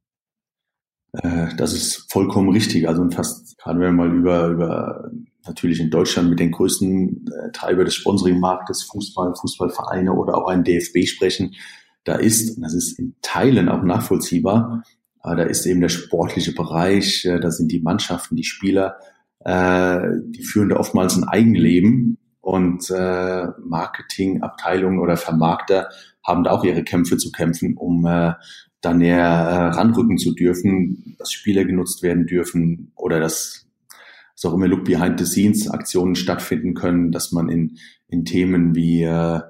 Äh, das ist vollkommen richtig. Also fast, gerade wenn wir mal über, über natürlich in Deutschland mit den größten äh, Treiber des Sponsoring-Marktes, Fußball, Fußballvereine oder auch ein DFB sprechen, da ist, und das ist in Teilen auch nachvollziehbar, aber da ist eben der sportliche Bereich, äh, da sind die Mannschaften, die Spieler, äh, die führen da oftmals ein Eigenleben und äh, Marketingabteilungen oder Vermarkter haben da auch ihre Kämpfe zu kämpfen, um äh, da näher äh, ranrücken zu dürfen, dass Spieler genutzt werden dürfen oder dass so auch immer Look Behind the Scenes Aktionen stattfinden können, dass man in, in Themen wie äh,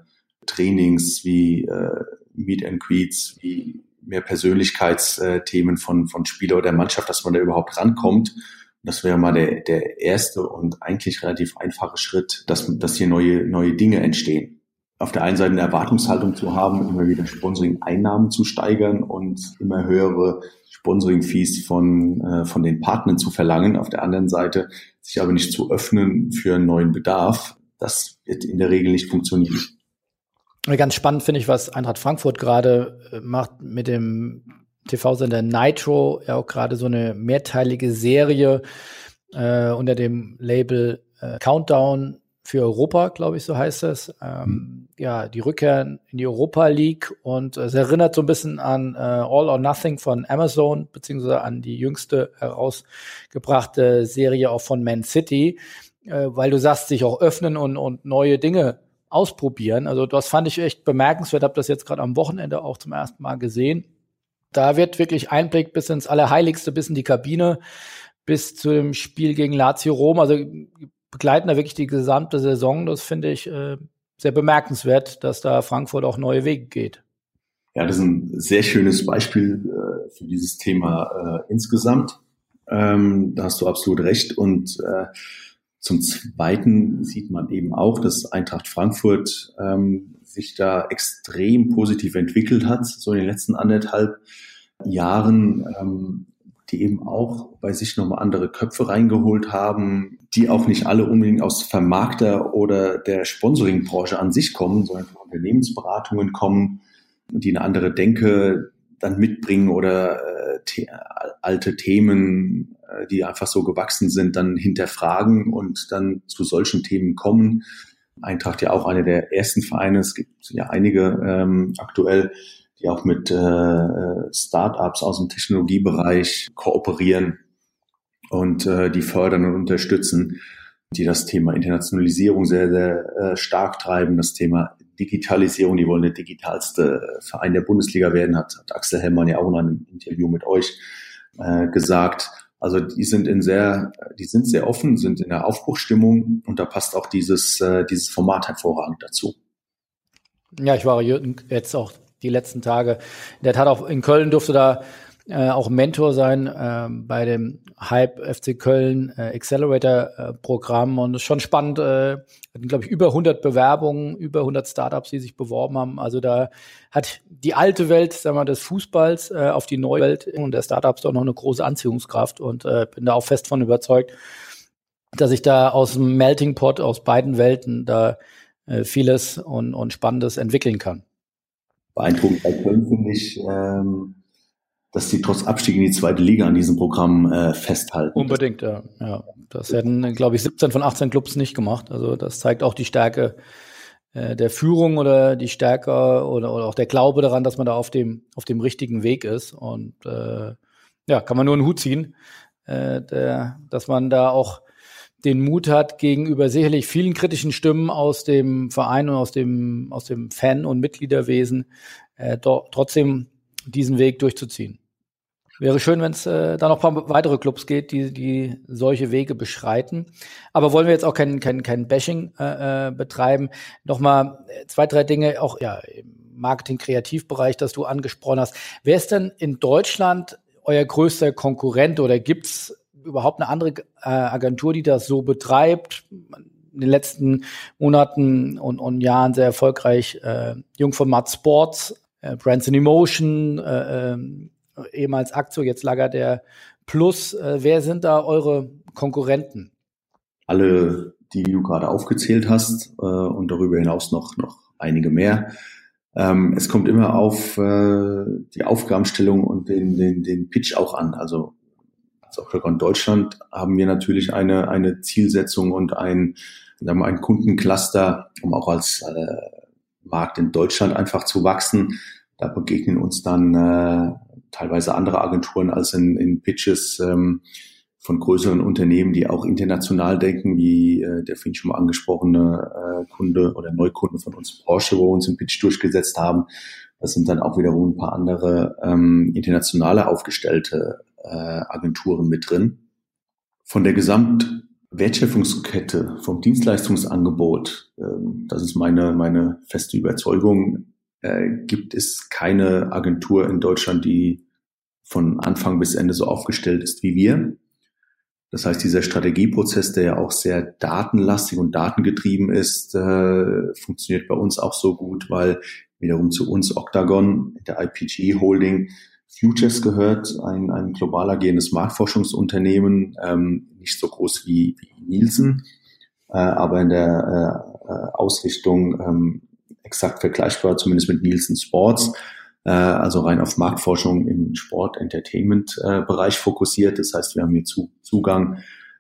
Trainings, wie äh, Meet and Greets, wie mehr Persönlichkeitsthemen von, von Spieler oder Mannschaft, dass man da überhaupt rankommt. Das wäre mal der, der erste und eigentlich relativ einfache Schritt, dass, dass hier neue, neue Dinge entstehen auf der einen Seite eine Erwartungshaltung zu haben, immer wieder Sponsoring-Einnahmen zu steigern und immer höhere Sponsoring-Fees von, äh, von den Partnern zu verlangen. Auf der anderen Seite sich aber nicht zu öffnen für einen neuen Bedarf. Das wird in der Regel nicht funktionieren. Ganz spannend finde ich, was Eintracht Frankfurt gerade äh, macht mit dem TV-Sender Nitro, ja auch gerade so eine mehrteilige Serie äh, unter dem Label äh, Countdown für Europa, glaube ich, so heißt es. Ähm, mhm. Ja, die Rückkehr in die Europa League und äh, es erinnert so ein bisschen an äh, All or Nothing von Amazon, beziehungsweise an die jüngste herausgebrachte Serie auch von Man City, äh, weil du sagst, sich auch öffnen und, und neue Dinge ausprobieren. Also das fand ich echt bemerkenswert, habe das jetzt gerade am Wochenende auch zum ersten Mal gesehen. Da wird wirklich Einblick bis ins Allerheiligste, bis in die Kabine, bis zu dem Spiel gegen Lazio Rom. Also begleiten da wirklich die gesamte Saison. Das finde ich äh, sehr bemerkenswert, dass da Frankfurt auch neue Wege geht. Ja, das ist ein sehr schönes Beispiel äh, für dieses Thema äh, insgesamt. Ähm, da hast du absolut recht. Und äh, zum Zweiten sieht man eben auch, dass Eintracht Frankfurt ähm, sich da extrem positiv entwickelt hat, so in den letzten anderthalb Jahren. Ähm, die eben auch bei sich nochmal andere Köpfe reingeholt haben, die auch nicht alle unbedingt aus Vermarkter oder der Sponsoringbranche an sich kommen, sondern von Unternehmensberatungen kommen, die eine andere Denke dann mitbringen oder äh, the alte Themen, äh, die einfach so gewachsen sind, dann hinterfragen und dann zu solchen Themen kommen. Eintracht ja auch einer der ersten Vereine, es gibt ja einige ähm, aktuell, die auch mit äh, Startups aus dem Technologiebereich kooperieren und äh, die fördern und unterstützen, die das Thema Internationalisierung sehr, sehr äh, stark treiben, das Thema Digitalisierung, die wollen der digitalste Verein der Bundesliga werden, hat, hat Axel Hellmann ja auch in einem Interview mit euch äh, gesagt. Also die sind in sehr, die sind sehr offen, sind in der Aufbruchstimmung und da passt auch dieses, äh, dieses Format hervorragend dazu. Ja, ich war jetzt auch die letzten Tage. In der Tat auch in Köln durfte da äh, auch Mentor sein äh, bei dem Hype FC Köln äh, Accelerator äh, Programm und es ist schon spannend. Äh, hatten glaube ich über 100 Bewerbungen, über 100 Startups, die sich beworben haben. Also da hat die alte Welt, sagen wir, des Fußballs äh, auf die neue Welt und der Startups doch noch eine große Anziehungskraft und äh, bin da auch fest von überzeugt, dass ich da aus dem Melting Pot aus beiden Welten da äh, vieles und, und Spannendes entwickeln kann beeindruckend bei Köln finde ich, ähm, dass die trotz Abstieg in die zweite Liga an diesem Programm äh, festhalten. Unbedingt, ja. ja. Das hätten, glaube ich, 17 von 18 Clubs nicht gemacht. Also das zeigt auch die Stärke äh, der Führung oder die Stärke oder, oder auch der Glaube daran, dass man da auf dem, auf dem richtigen Weg ist. Und äh, ja, kann man nur einen Hut ziehen. äh, der, dass man da auch den Mut hat, gegenüber sicherlich vielen kritischen Stimmen aus dem Verein und aus dem, aus dem Fan- und Mitgliederwesen äh, trotzdem diesen Weg durchzuziehen. Wäre schön, wenn es äh, da noch ein paar weitere Clubs geht, die, die solche Wege beschreiten. Aber wollen wir jetzt auch kein, kein, kein Bashing äh, äh betreiben. Nochmal zwei, drei Dinge, auch ja, im Marketing-Kreativbereich, das du angesprochen hast. Wer ist denn in Deutschland euer größter Konkurrent oder gibt's überhaupt eine andere äh, Agentur, die das so betreibt? In den letzten Monaten und, und Jahren sehr erfolgreich äh, Jungformat Sports, äh, Brands in Emotion, äh, äh, ehemals Aktio, jetzt Lager der Plus. Äh, wer sind da eure Konkurrenten? Alle, die du gerade aufgezählt hast äh, und darüber hinaus noch, noch einige mehr. Ähm, es kommt immer auf äh, die Aufgabenstellung und den, den, den Pitch auch an. Also als Octagon Deutschland haben wir natürlich eine, eine Zielsetzung und ein, sagen wir, ein Kundencluster, um auch als äh, Markt in Deutschland einfach zu wachsen. Da begegnen uns dann äh, teilweise andere Agenturen als in, in Pitches ähm, von größeren Unternehmen, die auch international denken, wie äh, der vorhin schon mal angesprochene äh, Kunde oder Neukunde von uns Porsche, wo wir uns im Pitch durchgesetzt haben. Das sind dann auch wiederum ein paar andere ähm, internationale aufgestellte äh, Agenturen mit drin. Von der Gesamtwertschöpfungskette, vom Dienstleistungsangebot, ähm, das ist meine, meine feste Überzeugung, äh, gibt es keine Agentur in Deutschland, die von Anfang bis Ende so aufgestellt ist wie wir. Das heißt, dieser Strategieprozess, der ja auch sehr datenlastig und datengetrieben ist, äh, funktioniert bei uns auch so gut, weil wiederum zu uns Octagon, der IPG Holding, Futures gehört, ein, ein global agierendes Marktforschungsunternehmen, ähm, nicht so groß wie, wie Nielsen, äh, aber in der äh, äh Ausrichtung ähm, exakt vergleichbar, zumindest mit Nielsen Sports, äh, also rein auf Marktforschung im Sport-Entertainment-Bereich äh, fokussiert. Das heißt, wir haben hier zu, Zugang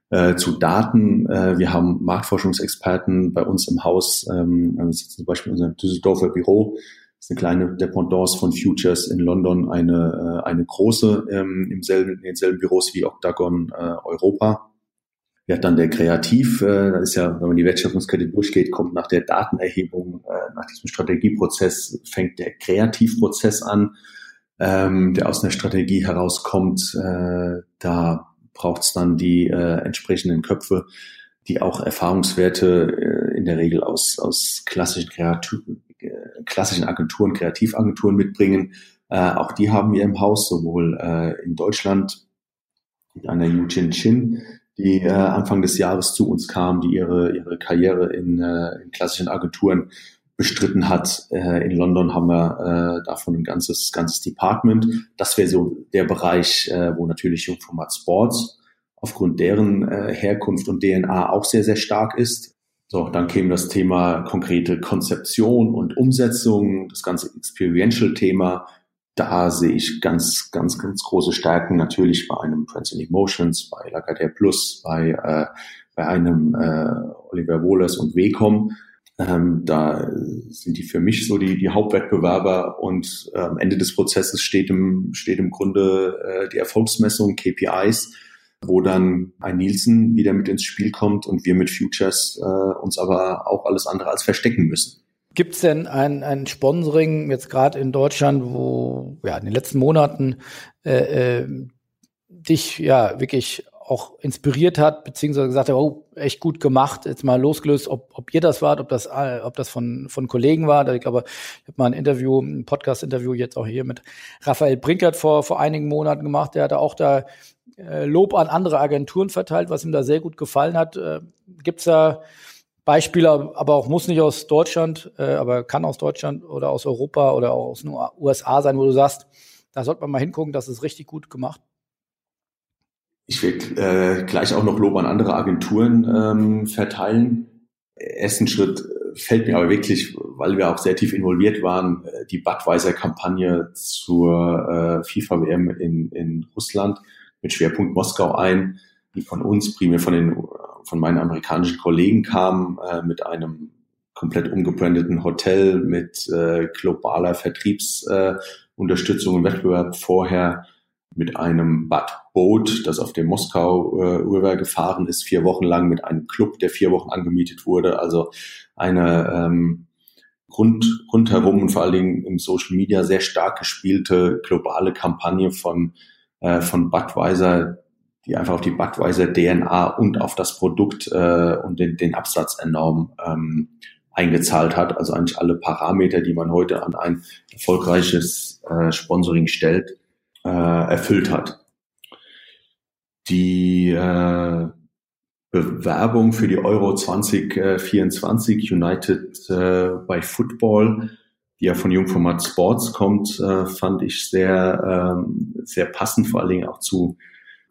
äh, zu Daten. Äh, wir haben Marktforschungsexperten bei uns im Haus. Ähm, sitzen zum Beispiel in unserem Düsseldorfer Büro. Das ist eine kleine Dependance von Futures in London, eine, äh, eine große ähm, im selben, in denselben Büros wie Octagon äh, Europa. Ja, dann der Kreativ, äh, das ist ja, wenn man die Wertschöpfungskette durchgeht, kommt nach der Datenerhebung, äh, nach diesem Strategieprozess, fängt der Kreativprozess an, ähm, der aus einer Strategie herauskommt. Äh, da braucht es dann die äh, entsprechenden Köpfe, die auch Erfahrungswerte äh, in der Regel aus, aus klassischen, Kreativ äh, klassischen Agenturen, Kreativagenturen mitbringen. Äh, auch die haben wir im Haus, sowohl äh, in Deutschland mit einer Eugene Chin, die äh, Anfang des Jahres zu uns kam, die ihre, ihre Karriere in, äh, in klassischen Agenturen bestritten hat. Äh, in London haben wir äh, davon ein ganzes, ganzes Department. Das wäre so der Bereich, äh, wo natürlich Jungformat Sports aufgrund deren äh, Herkunft und DNA auch sehr, sehr stark ist. So, dann käme das Thema konkrete Konzeption und Umsetzung, das ganze Experiential-Thema, da sehe ich ganz, ganz, ganz große Stärken. Natürlich bei einem Friends in Emotions, bei Lagardère Plus, bei, äh, bei einem äh, Oliver Wohlers und Wecom. Ähm, da sind die für mich so die, die Hauptwettbewerber und äh, am Ende des Prozesses steht im, steht im Grunde äh, die Erfolgsmessung, KPIs, wo dann ein Nielsen wieder mit ins Spiel kommt und wir mit Futures äh, uns aber auch alles andere als verstecken müssen. Gibt es denn ein, ein Sponsoring jetzt gerade in Deutschland, wo ja in den letzten Monaten äh, äh, dich ja wirklich auch inspiriert hat, beziehungsweise gesagt hat, oh, echt gut gemacht, jetzt mal losgelöst, ob, ob ihr das wart, ob das, ob das von, von Kollegen war. Ich glaube, ich habe mal ein Interview, ein Podcast-Interview jetzt auch hier mit Raphael Brinkert vor, vor einigen Monaten gemacht. Der hatte auch da Lob an andere Agenturen verteilt, was ihm da sehr gut gefallen hat. Äh, Gibt es da Beispiele, aber auch muss nicht aus Deutschland, äh, aber kann aus Deutschland oder aus Europa oder auch aus den USA sein, wo du sagst, da sollte man mal hingucken, das ist richtig gut gemacht. Ich will äh, gleich auch noch Lob an andere Agenturen ähm, verteilen. Ersten Schritt fällt mir aber wirklich, weil wir auch sehr tief involviert waren, äh, die Budweiser-Kampagne zur äh, FIFA-WM in, in Russland mit Schwerpunkt Moskau ein, die von uns, primär von den von meinen amerikanischen Kollegen kam, äh, mit einem komplett umgebrandeten Hotel, mit äh, globaler Vertriebsunterstützung äh, und Wettbewerb vorher, mit einem Bad Boot, das auf dem Moskau äh, River gefahren ist, vier Wochen lang mit einem Club, der vier Wochen angemietet wurde. Also eine ähm, rund, rundherum und vor allen Dingen im Social Media sehr stark gespielte globale Kampagne von, äh, von Budweiser, die einfach auf die Budweiser DNA und auf das Produkt äh, und den, den Absatz enorm ähm, eingezahlt hat. Also eigentlich alle Parameter, die man heute an ein erfolgreiches äh, Sponsoring stellt, äh, erfüllt hat. Die äh, Bewerbung für die Euro 2024 United äh, by Football, die ja von Jungformat Sports kommt, äh, fand ich sehr, ähm, sehr passend, vor allen Dingen auch zu,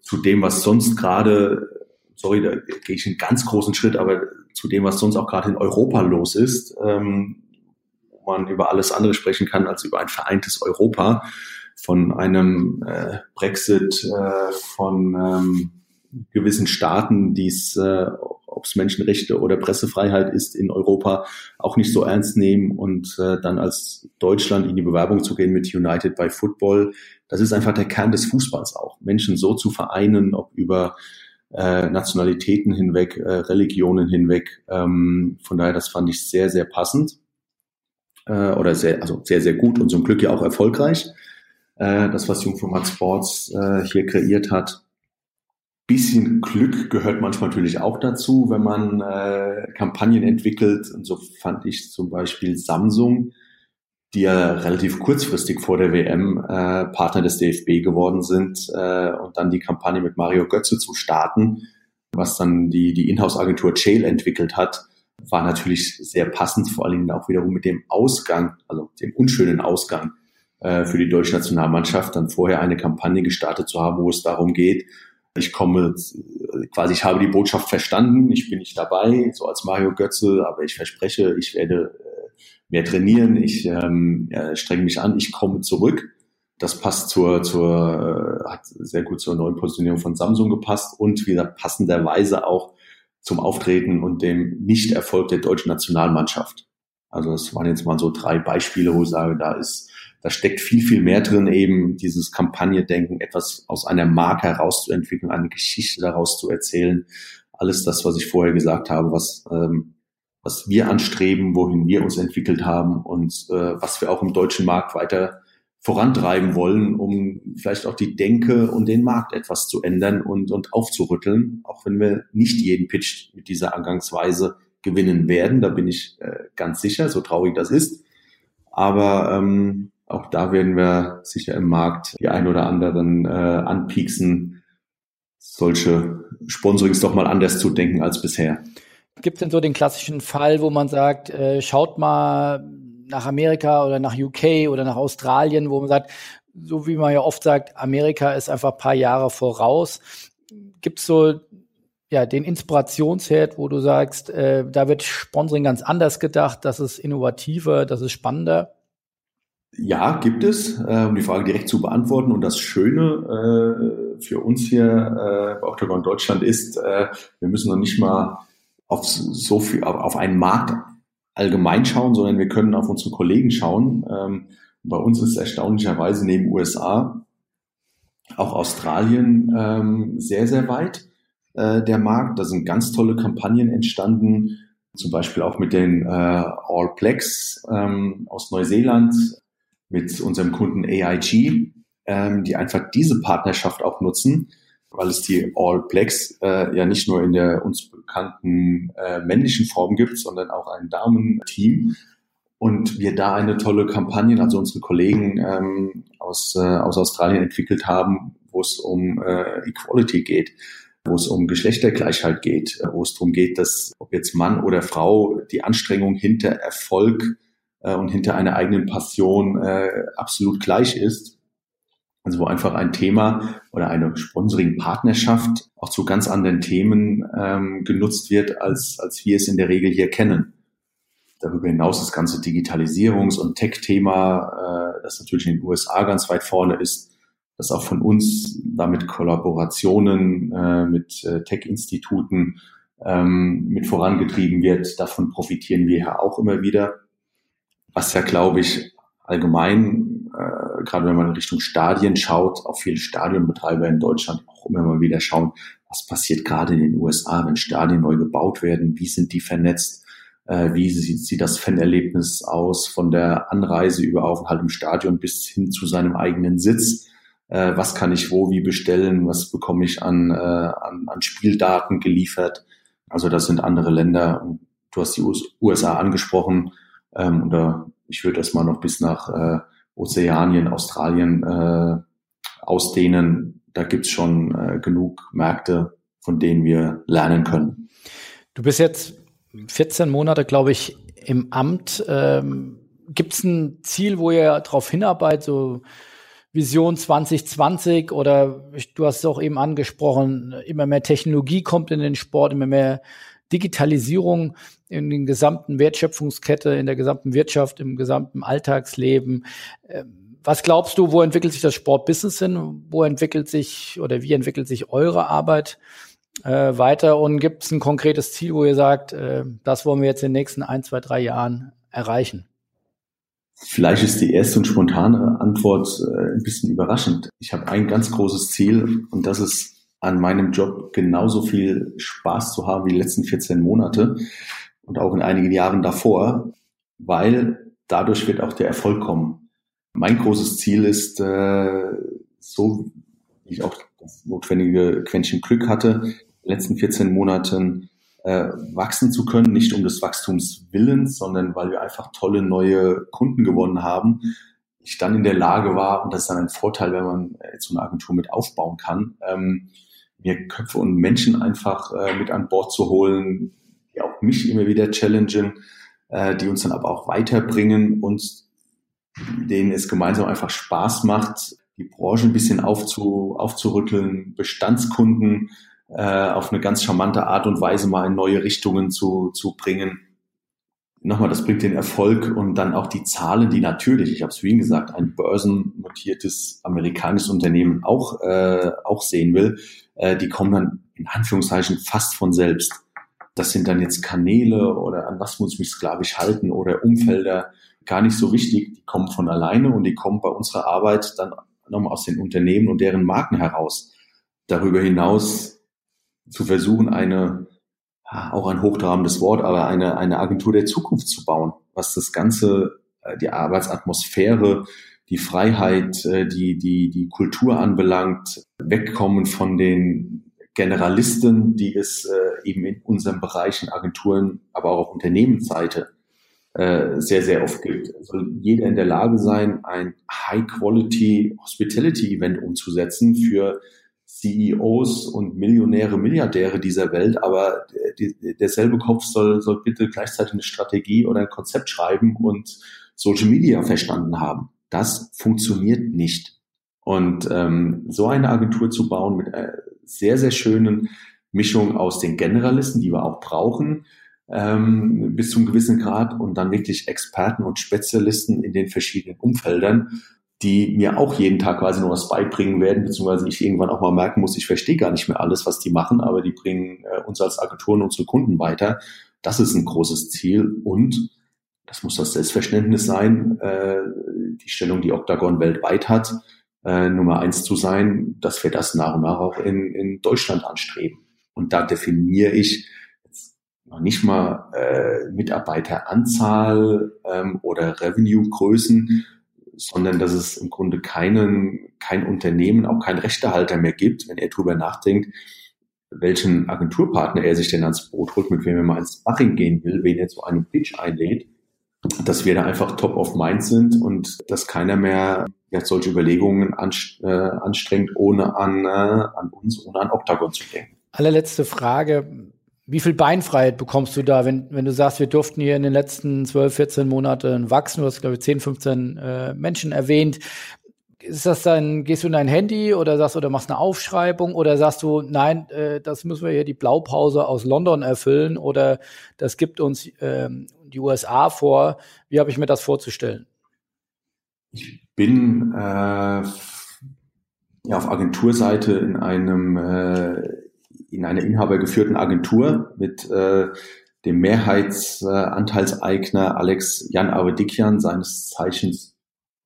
zu dem, was sonst gerade, sorry, da gehe ich einen ganz großen Schritt, aber zu dem, was sonst auch gerade in Europa los ist, ähm, wo man über alles andere sprechen kann als über ein vereintes Europa, von einem äh, Brexit, äh, von ähm, gewissen Staaten, die es, äh, ob es Menschenrechte oder Pressefreiheit ist in Europa, auch nicht so ernst nehmen und äh, dann als Deutschland in die Bewerbung zu gehen mit United by Football, das ist einfach der Kern des Fußballs auch. Menschen so zu vereinen, ob über äh, Nationalitäten hinweg, äh, Religionen hinweg. Ähm, von daher, das fand ich sehr, sehr passend äh, oder sehr, also sehr, sehr gut und zum Glück ja auch erfolgreich. Äh, das, was Jungformat Sports äh, hier kreiert hat, bisschen Glück gehört manchmal natürlich auch dazu, wenn man äh, Kampagnen entwickelt. Und so fand ich zum Beispiel Samsung, die ja relativ kurzfristig vor der WM äh, Partner des DFB geworden sind äh, und dann die Kampagne mit Mario Götze zu starten, was dann die, die Inhouse-Agentur Chail entwickelt hat, war natürlich sehr passend, vor allen Dingen auch wiederum mit dem Ausgang, also dem unschönen Ausgang äh, für die deutsche Nationalmannschaft, dann vorher eine Kampagne gestartet zu haben, wo es darum geht, ich komme quasi, ich habe die Botschaft verstanden, ich bin nicht dabei, so als Mario Götze, aber ich verspreche, ich werde äh, mehr trainieren, ich ähm, strenge mich an, ich komme zurück. Das passt zur, zur, äh, hat sehr gut zur neuen Positionierung von Samsung gepasst und wieder passenderweise auch zum Auftreten und dem Nichterfolg der deutschen Nationalmannschaft. Also das waren jetzt mal so drei Beispiele, wo ich sage, da ist da steckt viel, viel mehr drin, eben dieses Kampagne-Denken, etwas aus einer Marke herauszuentwickeln, eine Geschichte daraus zu erzählen. Alles das, was ich vorher gesagt habe, was, ähm, was wir anstreben, wohin wir uns entwickelt haben und äh, was wir auch im deutschen Markt weiter vorantreiben wollen, um vielleicht auch die Denke und den Markt etwas zu ändern und, und aufzurütteln, auch wenn wir nicht jeden Pitch mit dieser Angangsweise gewinnen werden. Da bin ich äh, ganz sicher, so traurig das ist. Aber ähm, auch da werden wir sicher im Markt die ein oder anderen äh, anpieksen, solche Sponsorings doch mal anders zu denken als bisher. Gibt es denn so den klassischen Fall, wo man sagt, äh, schaut mal nach Amerika oder nach UK oder nach Australien, wo man sagt, so wie man ja oft sagt, Amerika ist einfach ein paar Jahre voraus. Gibt es so ja, den Inspirationsherd, wo du sagst, äh, da wird Sponsoring ganz anders gedacht, das ist innovativer, das ist spannender? Ja, gibt es, äh, um die Frage direkt zu beantworten. Und das Schöne äh, für uns hier äh, bei Octagon Deutschland ist, äh, wir müssen noch nicht mal auf so viel, auf, einen Markt allgemein schauen, sondern wir können auf unsere Kollegen schauen. Ähm, bei uns ist erstaunlicherweise neben USA auch Australien ähm, sehr, sehr weit äh, der Markt. Da sind ganz tolle Kampagnen entstanden, zum Beispiel auch mit den äh, All Blacks ähm, aus Neuseeland, mit unserem Kunden AIG, ähm, die einfach diese Partnerschaft auch nutzen, weil es die All Blacks äh, ja nicht nur in der uns bekannten äh, männlichen Form gibt, sondern auch ein Damenteam. Und wir da eine tolle Kampagne, also unsere Kollegen ähm, aus, äh, aus Australien entwickelt haben, wo es um äh, Equality geht, wo es um Geschlechtergleichheit geht, wo es darum geht, dass ob jetzt Mann oder Frau die Anstrengung hinter Erfolg äh, und hinter einer eigenen Passion äh, absolut gleich ist. Also wo einfach ein Thema oder eine Sponsoring-Partnerschaft auch zu ganz anderen Themen ähm, genutzt wird, als, als wir es in der Regel hier kennen. Darüber hinaus das ganze Digitalisierungs- und Tech-Thema, äh, das natürlich in den USA ganz weit vorne ist, das auch von uns damit Kollaborationen äh, mit äh, Tech-Instituten ähm, mit vorangetrieben wird. Davon profitieren wir ja auch immer wieder was ja, glaube ich, allgemein, äh, gerade wenn man in Richtung Stadien schaut, auch viele Stadionbetreiber in Deutschland auch immer mal wieder schauen, was passiert gerade in den USA, wenn Stadien neu gebaut werden, wie sind die vernetzt, äh, wie sieht, sieht das Fanerlebnis aus von der Anreise über Aufenthalt im Stadion bis hin zu seinem eigenen Sitz. Äh, was kann ich wo wie bestellen, was bekomme ich an, äh, an, an Spieldaten geliefert. Also das sind andere Länder. Du hast die USA angesprochen. Ähm, oder ich würde das mal noch bis nach äh, Ozeanien, Australien äh, ausdehnen. Da gibt's schon äh, genug Märkte, von denen wir lernen können. Du bist jetzt 14 Monate, glaube ich, im Amt. Ähm, Gibt es ein Ziel, wo ihr darauf hinarbeitet, so Vision 2020 oder du hast es auch eben angesprochen, immer mehr Technologie kommt in den Sport, immer mehr Digitalisierung in den gesamten Wertschöpfungskette, in der gesamten Wirtschaft, im gesamten Alltagsleben. Ähm, was glaubst du, wo entwickelt sich das Sportbusiness hin? Wo entwickelt sich oder wie entwickelt sich eure Arbeit äh, weiter? Und gibt es ein konkretes Ziel, wo ihr sagt, äh, das wollen wir jetzt in den nächsten ein, zwei, drei Jahren erreichen? Vielleicht ist die erste und spontane Antwort äh, ein bisschen überraschend. Ich habe ein ganz großes Ziel und das ist an meinem Job genauso viel Spaß zu haben wie die letzten 14 Monate und auch in einigen Jahren davor, weil dadurch wird auch der Erfolg kommen. Mein großes Ziel ist, äh, so wie ich auch das notwendige Quäntchen Glück hatte, in den letzten 14 Monaten äh, wachsen zu können, nicht um des Wachstums Willens, sondern weil wir einfach tolle neue Kunden gewonnen haben. Ich dann in der Lage war, und das ist dann ein Vorteil, wenn man jetzt so eine Agentur mit aufbauen kann, ähm, mir Köpfe und Menschen einfach äh, mit an Bord zu holen, die auch mich immer wieder challengen, äh, die uns dann aber auch weiterbringen und denen es gemeinsam einfach Spaß macht, die Branche ein bisschen aufzu, aufzurütteln, Bestandskunden äh, auf eine ganz charmante Art und Weise mal in neue Richtungen zu, zu bringen. Nochmal, das bringt den Erfolg und dann auch die Zahlen, die natürlich, ich habe es wie gesagt, ein börsennotiertes amerikanisches Unternehmen auch, äh, auch sehen will, äh, die kommen dann in Anführungszeichen fast von selbst. Das sind dann jetzt Kanäle oder an was muss ich mich sklavisch halten oder Umfelder, gar nicht so wichtig. Die kommen von alleine und die kommen bei unserer Arbeit dann nochmal aus den Unternehmen und deren Marken heraus. Darüber hinaus zu versuchen, eine, auch ein hochtrabendes Wort, aber eine, eine Agentur der Zukunft zu bauen, was das Ganze, äh, die Arbeitsatmosphäre, die Freiheit, äh, die, die, die Kultur anbelangt, wegkommen von den Generalisten, die es äh, eben in unseren Bereichen, Agenturen, aber auch auf Unternehmensseite sehr, sehr oft gibt. Soll also jeder in der Lage sein, ein High-Quality Hospitality-Event umzusetzen für CEOs und Millionäre, Milliardäre dieser Welt, aber die, derselbe Kopf soll, soll bitte gleichzeitig eine Strategie oder ein Konzept schreiben und Social Media verstanden haben. Das funktioniert nicht. Und ähm, so eine Agentur zu bauen mit einer sehr, sehr schönen Mischung aus den Generalisten, die wir auch brauchen, ähm, bis zum gewissen Grad und dann wirklich Experten und Spezialisten in den verschiedenen Umfeldern die mir auch jeden Tag quasi noch was beibringen werden, beziehungsweise ich irgendwann auch mal merken muss, ich verstehe gar nicht mehr alles, was die machen, aber die bringen äh, uns als Agenturen unsere Kunden weiter. Das ist ein großes Ziel und das muss das Selbstverständnis sein, äh, die Stellung, die Octagon weltweit hat, äh, Nummer eins zu sein, dass wir das nach und nach auch in, in Deutschland anstreben. Und da definiere ich noch nicht mal äh, Mitarbeiteranzahl ähm, oder Revenue-Größen, sondern dass es im Grunde keinen, kein Unternehmen, auch kein Rechtehalter mehr gibt, wenn er drüber nachdenkt, welchen Agenturpartner er sich denn ans Boot holt, mit wem er mal ins Baching gehen will, wen er zu einem Pitch einlädt, dass wir da einfach top of mind sind und dass keiner mehr ja, solche Überlegungen äh, anstrengt, ohne an, äh, an uns, ohne an Octagon zu denken. Allerletzte Frage. Wie viel Beinfreiheit bekommst du da, wenn, wenn du sagst, wir durften hier in den letzten 12, 14 Monaten wachsen? Du hast, glaube ich, 10, 15 äh, Menschen erwähnt. Ist das dann, gehst du in dein Handy oder sagst oder machst eine Aufschreibung oder sagst du, nein, äh, das müssen wir hier die Blaupause aus London erfüllen oder das gibt uns ähm, die USA vor. Wie habe ich mir das vorzustellen? Ich bin äh, ja, auf Agenturseite in einem äh, in einer inhabergeführten Agentur mit äh, dem Mehrheitsanteilseigner Alex Jan Avedikian, seines Zeichens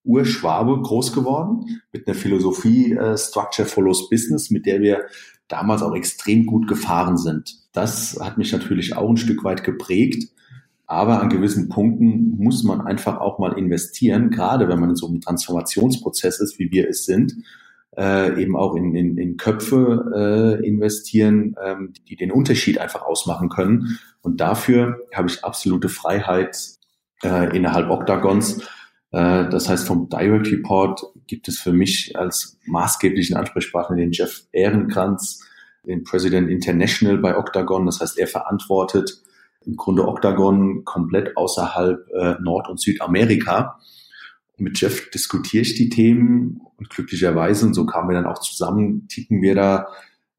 Urschwabe groß geworden mit einer Philosophie äh, Structure follows Business, mit der wir damals auch extrem gut gefahren sind. Das hat mich natürlich auch ein Stück weit geprägt. Aber an gewissen Punkten muss man einfach auch mal investieren, gerade wenn man in so einem Transformationsprozess ist, wie wir es sind, äh, eben auch in, in, in Köpfe äh, investieren, ähm, die den Unterschied einfach ausmachen können. Und dafür habe ich absolute Freiheit äh, innerhalb Octagons. Äh, das heißt, vom Direct Report gibt es für mich als maßgeblichen Ansprechpartner den Jeff Ehrenkranz, den President International bei Octagon. Das heißt, er verantwortet im Grunde Octagon komplett außerhalb äh, Nord- und Südamerika. Und mit Jeff diskutiere ich die Themen und glücklicherweise, und so kamen wir dann auch zusammen, ticken wir da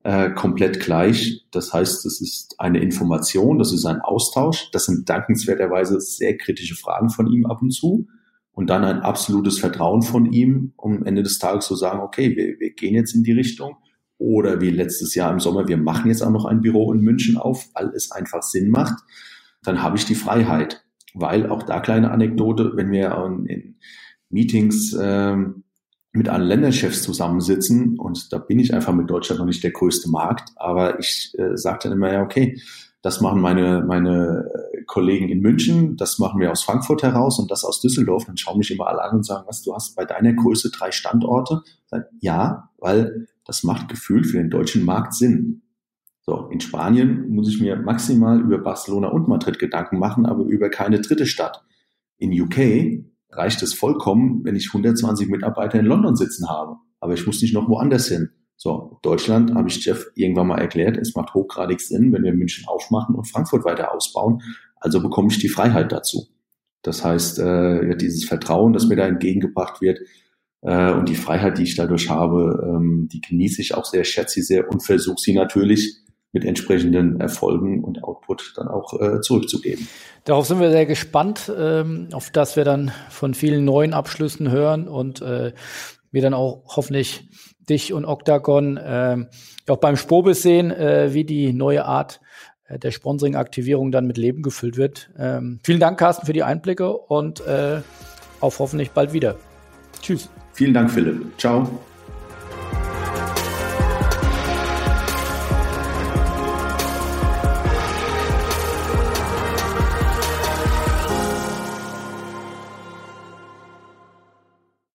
äh, komplett gleich. Das heißt, es ist eine Information, das ist ein Austausch. Das sind dankenswerterweise sehr kritische Fragen von ihm ab und zu. Und dann ein absolutes Vertrauen von ihm, um am Ende des Tages zu sagen, okay, wir, wir gehen jetzt in die Richtung. Oder wie letztes Jahr im Sommer, wir machen jetzt auch noch ein Büro in München auf, weil es einfach Sinn macht. Dann habe ich die Freiheit. Weil auch da kleine Anekdote, wenn wir in Meetings ähm, mit allen Länderchefs zusammensitzen und da bin ich einfach mit Deutschland noch nicht der größte Markt, aber ich äh, sage dann immer, ja, okay, das machen meine, meine äh, Kollegen in München, das machen wir aus Frankfurt heraus und das aus Düsseldorf. Dann schauen mich immer alle an und sagen, was, du hast bei deiner Größe drei Standorte? Sag, ja, weil das macht gefühlt für den deutschen Markt Sinn. So, in Spanien muss ich mir maximal über Barcelona und Madrid Gedanken machen, aber über keine dritte Stadt. In UK reicht es vollkommen, wenn ich 120 Mitarbeiter in London sitzen habe. Aber ich muss nicht noch woanders hin. So, Deutschland habe ich Jeff irgendwann mal erklärt, es macht hochgradig Sinn, wenn wir München aufmachen und Frankfurt weiter ausbauen. Also bekomme ich die Freiheit dazu. Das heißt, äh, dieses Vertrauen, das mir da entgegengebracht wird und die Freiheit, die ich dadurch habe, ähm, die genieße ich auch sehr, schätze sie sehr und versuche sie natürlich mit entsprechenden Erfolgen und Output dann auch äh, zurückzugeben. Darauf sind wir sehr gespannt, ähm, auf das wir dann von vielen neuen Abschlüssen hören und äh, wir dann auch hoffentlich dich und Octagon äh, auch beim Spobis sehen, äh, wie die neue Art äh, der Sponsoring-Aktivierung dann mit Leben gefüllt wird. Ähm, vielen Dank, Carsten, für die Einblicke und äh, auf hoffentlich bald wieder. Tschüss. Vielen Dank, Philipp. Ciao.